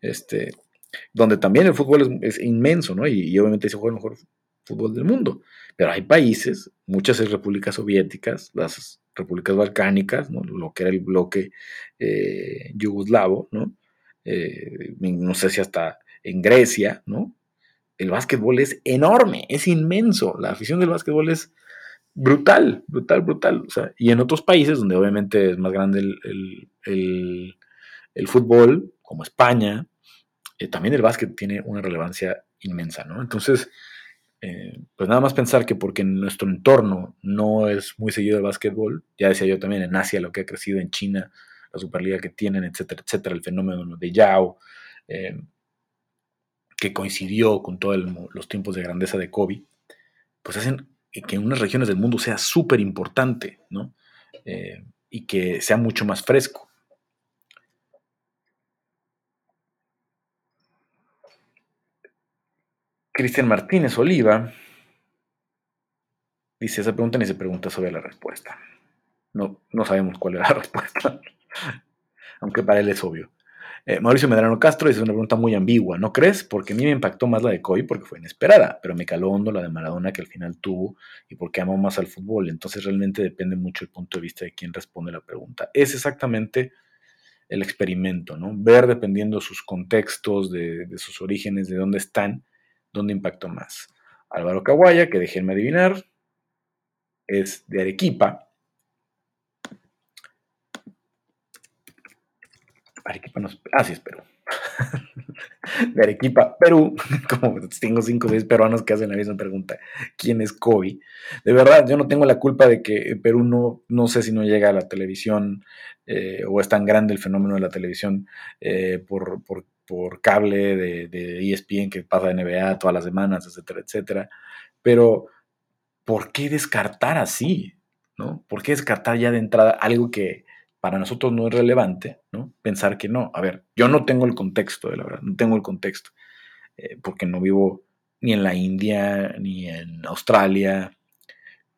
Speaker 2: Este, donde también el fútbol es, inmenso, ¿no? Y, y, obviamente se juega el mejor fútbol del mundo. Pero hay países, muchas repúblicas soviéticas, las repúblicas balcánicas, ¿no? lo que era el bloque eh, yugoslavo, ¿no? Eh, no sé si hasta en Grecia, ¿no? El básquetbol es enorme, es inmenso. La afición del básquetbol es brutal, brutal, brutal. y en otros países donde obviamente es más grande el, fútbol, como España, eh, también el básquet tiene una relevancia inmensa, ¿no? Entonces, eh, pues nada más pensar que porque en nuestro entorno no es muy seguido el básquetbol, ya decía yo también en Asia lo que ha crecido en China, la Superliga que tienen, etcétera, etcétera, el fenómeno de Yao, eh, que coincidió con todos los tiempos de grandeza de Kobe, pues hacen que en unas regiones del mundo sea súper importante, ¿no? Eh, y que sea mucho más fresco. Cristian Martínez Oliva dice, esa pregunta ni se pregunta sobre la respuesta. No, no sabemos cuál es la [LAUGHS] respuesta, aunque para él es obvio. Eh, Mauricio Medrano Castro dice una pregunta muy ambigua, ¿no crees? Porque a mí me impactó más la de Coy porque fue inesperada, pero me caló hondo la de Maradona que al final tuvo y porque amo más al fútbol. Entonces realmente depende mucho el punto de vista de quién responde la pregunta. Es exactamente el experimento, ¿no? Ver dependiendo sus contextos, de, de sus orígenes, de dónde están, ¿Dónde impactó más? Álvaro Caguaya, que déjenme adivinar, es de Arequipa. Arequipa no es... Ah, sí, es Perú. [LAUGHS] de Arequipa, Perú. [LAUGHS] Como tengo cinco o seis peruanos que hacen la misma pregunta. ¿Quién es Kobe? De verdad, yo no tengo la culpa de que Perú no, no sé si no llega a la televisión eh, o es tan grande el fenómeno de la televisión eh, por, por por cable de, ESPN que pasa NBA todas las semanas, etcétera, etcétera. Pero, ¿por qué descartar así? ¿no? ¿Por qué descartar ya de entrada algo que para nosotros no es relevante? ¿no? Pensar que no. A ver, yo no tengo el contexto, de la verdad, no tengo el contexto, eh, porque no vivo ni en la India, ni en Australia.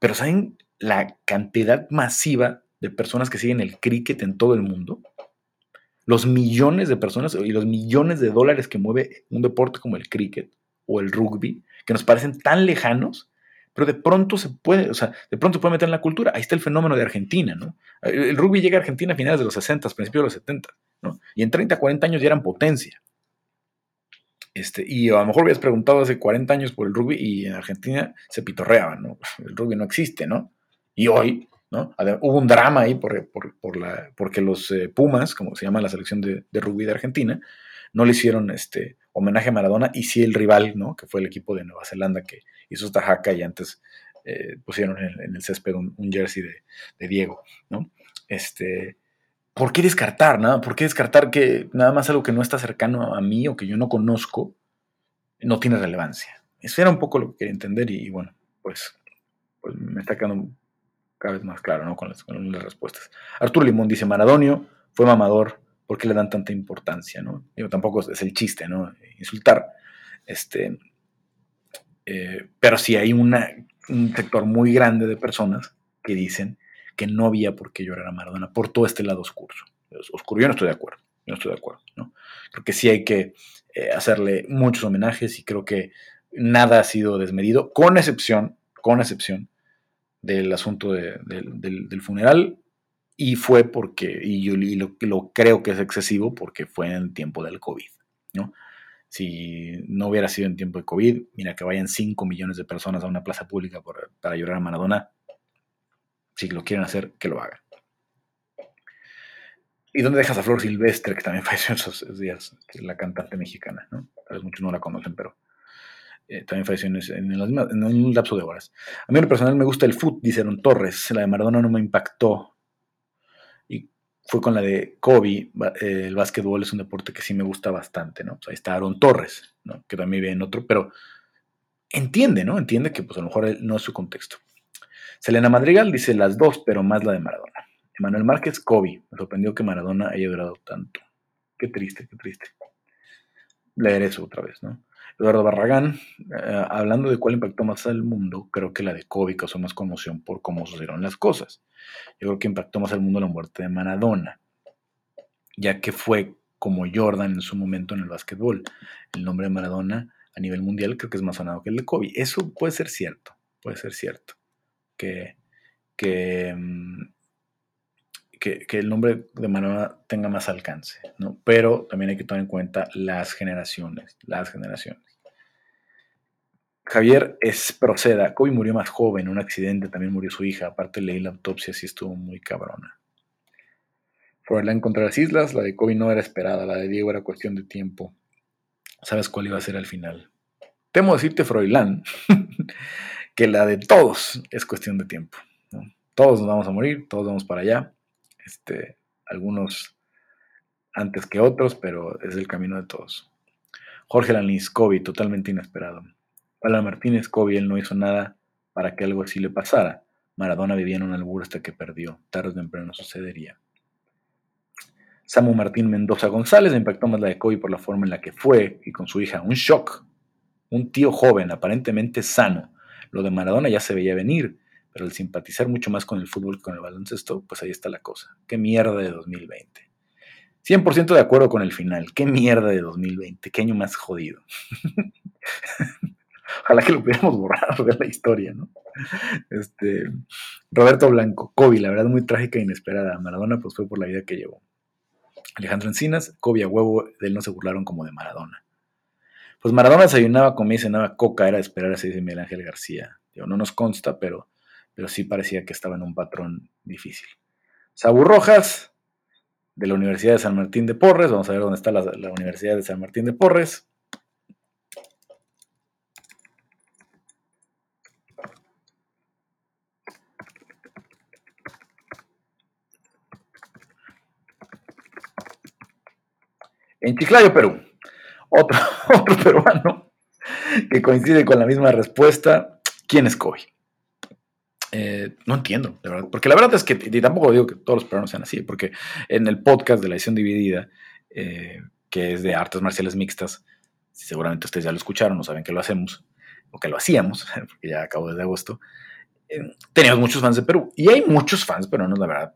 Speaker 2: Pero ¿saben la cantidad masiva de personas que siguen el cricket en todo el mundo? Los millones de personas y los millones de dólares que mueve un deporte como el cricket o el rugby, que nos parecen tan lejanos, pero de pronto se puede, o sea, de pronto se puede meter en la cultura. Ahí está el fenómeno de Argentina, ¿no? El, rugby llega a Argentina a finales de los 60, principios de los 70, ¿no? Y en 30, 40 años ya eran potencia. Este, y a lo mejor habías preguntado hace 40 años por el rugby y en Argentina se pitorreaban, ¿no? El rugby no existe, ¿no? Y hoy Hubo un drama ahí por, la, porque los eh, Pumas, como se llama la selección de, rugby de Argentina, no le hicieron este homenaje a Maradona y sí el rival, ¿no? que fue el equipo de Nueva Zelanda que hizo esta y antes eh, pusieron en, el césped un, jersey de, Diego. ¿no? Este, ¿por qué descartar? ¿no? ¿Por qué descartar que nada más algo que no está cercano a mí o que yo no conozco no tiene relevancia? Eso era un poco lo que quería entender y, bueno, pues, pues, me está quedando cada vez más claro ¿no? con, las, respuestas. Arturo Limón dice, Maradonio fue mamador, ¿por qué le dan tanta importancia? ¿no? Digo, tampoco es el chiste, ¿no? Insultar. Este, eh, pero sí hay un sector muy grande de personas que dicen que no había por qué llorar a Maradona por todo este lado oscuro. Oscuro, yo no estoy de acuerdo, yo no estoy de acuerdo, ¿no? Creo que sí hay que eh, hacerle muchos homenajes y creo que nada ha sido desmedido, con excepción, con excepción del asunto del, funeral, y fue porque, y yo lo, lo, creo que es excesivo porque fue en tiempo del COVID, ¿no? Si no hubiera sido en tiempo de COVID, mira que vayan 5 millones de personas a una plaza pública para llorar a Maradona, si lo quieren hacer, que lo hagan. ¿Y dónde dejas a Flor Silvestre, que también [LAUGHS] falleció en esos días? la cantante mexicana, ¿no? Tal vez muchos no la conocen, pero eh, también falleció en, un lapso de horas. A mí en lo personal me gusta el foot, dice Aaron Torres. La de Maradona no me impactó. Y fue con la de Kobe. Eh, el básquetbol es un deporte que sí me gusta bastante, ¿no? Pues ahí está Aaron Torres, ¿no? Que también vive en otro, pero entiende, ¿no? Entiende que pues a lo mejor no es su contexto. Selena Madrigal dice las dos, pero más la de Maradona. Emanuel Márquez, Kobe. Me sorprendió que Maradona haya durado tanto. Qué triste, qué triste. Leer eso otra vez, ¿no? Eduardo Barragán, eh, hablando de cuál impactó más al mundo, creo que la de Kobe causó más conmoción por cómo sucedieron las cosas. Yo creo que impactó más al mundo la muerte de Maradona, ya que fue como Jordan en su momento en el básquetbol. El nombre de Maradona a nivel mundial creo que es más sonado que el de Kobe. Eso puede ser cierto, puede ser cierto que, mm, que, que, el nombre de Maradona tenga más alcance, ¿no? Pero también hay que tomar en cuenta las generaciones, las generaciones. Javier es proceda. Kobe murió más joven, en un accidente, también murió su hija. Aparte leí la autopsia, sí estuvo muy cabrona. Froilán contra las islas, la de Kobe no era esperada, la de Diego era cuestión de tiempo. ¿Sabes cuál iba a ser al final? Temo decirte, Froilán, [LAUGHS] que la de todos es cuestión de tiempo. Todos nos vamos a morir, todos vamos para allá. Este, algunos antes que otros, pero es el camino de todos. Jorge Lanís, Kobe, totalmente inesperado. Paula Martínez, Kobe, él no hizo nada para que algo así le pasara. Maradona vivía en un albur hasta que perdió. Tarde o temprano sucedería. Samu Martín Mendoza González impactó más la de Kobe por la forma en la que fue y con su hija. Un shock. Un tío joven, aparentemente sano, lo de Maradona ya se veía venir, pero el simpatizar mucho más con el fútbol que con el baloncesto, pues ahí está la cosa. Qué mierda de 2020. 100% de acuerdo con el final. Qué mierda de 2020. Qué año más jodido. [LAUGHS] Ojalá que lo pudiéramos borrar de la historia, ¿no? Este, Roberto Blanco, Kobe, la verdad muy trágica e inesperada. Maradona pues fue por la vida que llevó. Alejandro Encinas, Kobe a huevo, de él no se burlaron como de Maradona. Pues Maradona desayunaba, comía y cenaba coca, era de esperar así dice Miguel Ángel García. no nos consta, pero, pero sí parecía que estaba en un patrón difícil. Sabu Rojas, de la Universidad de San Martín de Porres. Vamos a ver dónde está la, Universidad de San Martín de Porres. En Chiclayo, Perú. Otro, [LAUGHS] otro peruano que coincide con la misma respuesta. ¿Quién es Kobe? Eh, no entiendo, de verdad. Porque la verdad es que, tampoco digo que todos los peruanos sean así, porque en el podcast de la edición dividida, eh, que es de artes marciales mixtas, seguramente ustedes ya lo escucharon o saben que lo hacemos, o que lo hacíamos, [LAUGHS] porque ya acabo desde agosto, eh, teníamos muchos fans de Perú. Y hay muchos fans peruanos, la verdad,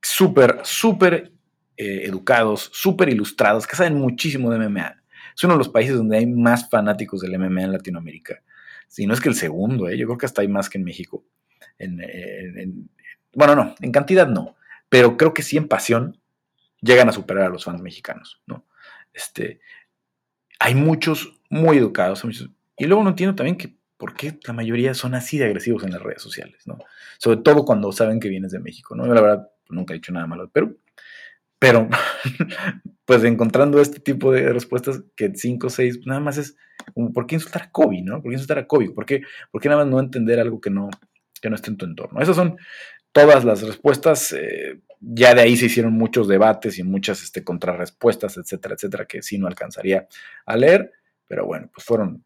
Speaker 2: súper, súper educados, súper ilustrados, que saben muchísimo de MMA. Es uno de los países donde hay más fanáticos del MMA en Latinoamérica. Si no es que el segundo, yo creo que hasta hay más que en México. Bueno, no, en cantidad no, pero creo que sí en pasión llegan a superar a los fans mexicanos, ¿no? Este, hay muchos muy educados, y luego no entiendo también que por qué la mayoría son así de agresivos en las redes sociales, ¿no? Sobre todo cuando saben que vienes de México, ¿no? Yo la verdad nunca he dicho nada malo de Perú, pero, [LAUGHS] pues encontrando este tipo de respuestas que 5 o 6, nada más es, ¿por qué insultar a Kobe, no? ¿Por qué insultar a Kobe? ¿Por qué, ¿Por qué nada más no entender algo que no, que no esté en tu entorno? Esas son todas las respuestas. Eh, ya de ahí se hicieron muchos debates y muchas este, contrarrespuestas, etcétera, etcétera, que sí no alcanzaría a leer, pero bueno, pues fueron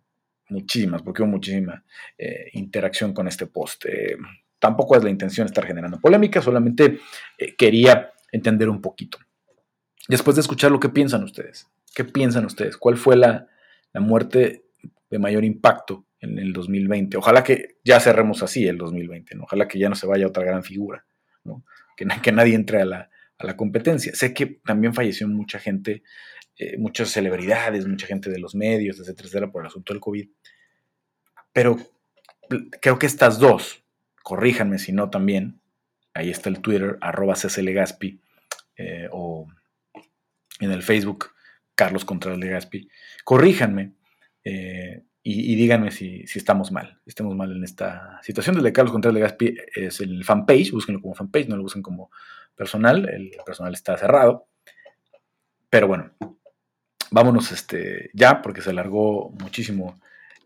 Speaker 2: muchísimas, porque hubo muchísima eh, interacción con este post. Eh, tampoco es la intención estar generando polémica, solamente eh, quería entender un poquito. Después de escuchar lo que piensan ustedes, ¿qué piensan ustedes? ¿Cuál fue la, la muerte de mayor impacto en el 2020? Ojalá que ya cerremos así el 2020, ¿no? ojalá que ya no se vaya otra gran figura, ¿no? que, nadie entre a la, a la competencia. Sé que también falleció mucha gente eh, muchas celebridades, mucha gente de los medios, etcétera, etcétera, por el asunto del COVID. Pero creo que estas dos, corríjanme si no también, ahí está el Twitter, arroba Gaspi, eh, o en el Facebook, Carlos Contreras Legaspi, corríjanme eh, y, díganme si, estamos mal, estamos mal en esta situación. Desde Carlos Contreras Legaspi es el fanpage, búsquenlo como fanpage, no lo busquen como personal, el personal está cerrado. Pero bueno, vámonos este, ya, porque se alargó muchísimo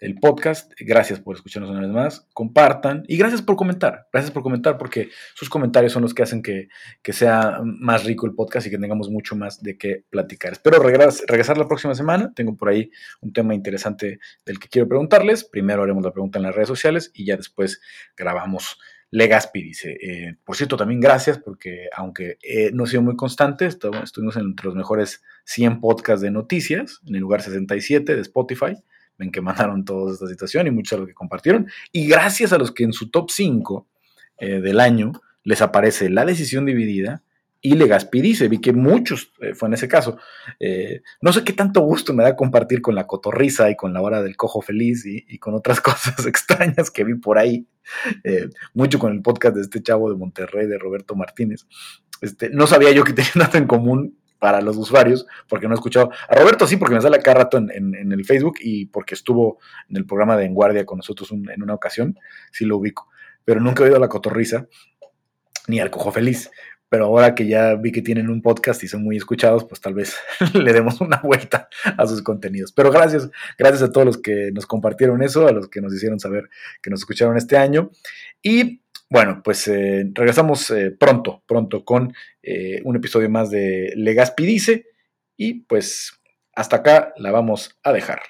Speaker 2: el podcast. Gracias por escucharnos una vez más. Compartan y gracias por comentar. Gracias por comentar porque sus comentarios son los que hacen que, sea más rico el podcast y que tengamos mucho más de qué platicar. Espero regresar la próxima semana. Tengo por ahí un tema interesante del que quiero preguntarles. Primero haremos la pregunta en las redes sociales y ya después grabamos Legaspi dice, eh, por cierto, también gracias porque aunque eh, no he sido muy constante, estuvimos entre los mejores 100 podcasts de noticias, en el lugar 67 de Spotify, ven que [LAUGHS] mandaron toda esta situación y muchos de los que compartieron, y gracias a los que en su top 5 eh, del año les aparece la decisión dividida, y Legaspi dice, vi que muchos, eh, fue en ese caso, eh, no sé qué tanto gusto me da compartir con la cotorriza y con la hora del cojo feliz y, con otras [LAUGHS] cosas extrañas que vi por ahí, mucho con el podcast de este chavo de Monterrey, de Roberto Martínez. Este, no sabía yo que tenía [LAUGHS] nada en común para los usuarios, porque no he escuchado. A Roberto sí, porque me sale acá rato en, el Facebook y porque estuvo en el programa de En Guardia con nosotros en una ocasión, sí lo ubico, pero nunca he oído a la cotorriza ni al cojo feliz pero ahora que ya vi que tienen un podcast y son muy escuchados, pues tal vez [LAUGHS] le demos una vuelta a sus contenidos. Pero gracias, gracias a todos los que nos compartieron eso, a los que nos hicieron saber que nos escucharon este año. Y bueno, pues eh, regresamos eh, pronto, pronto con eh, un episodio más de Legaspi Dice. Y pues hasta acá la vamos a dejar.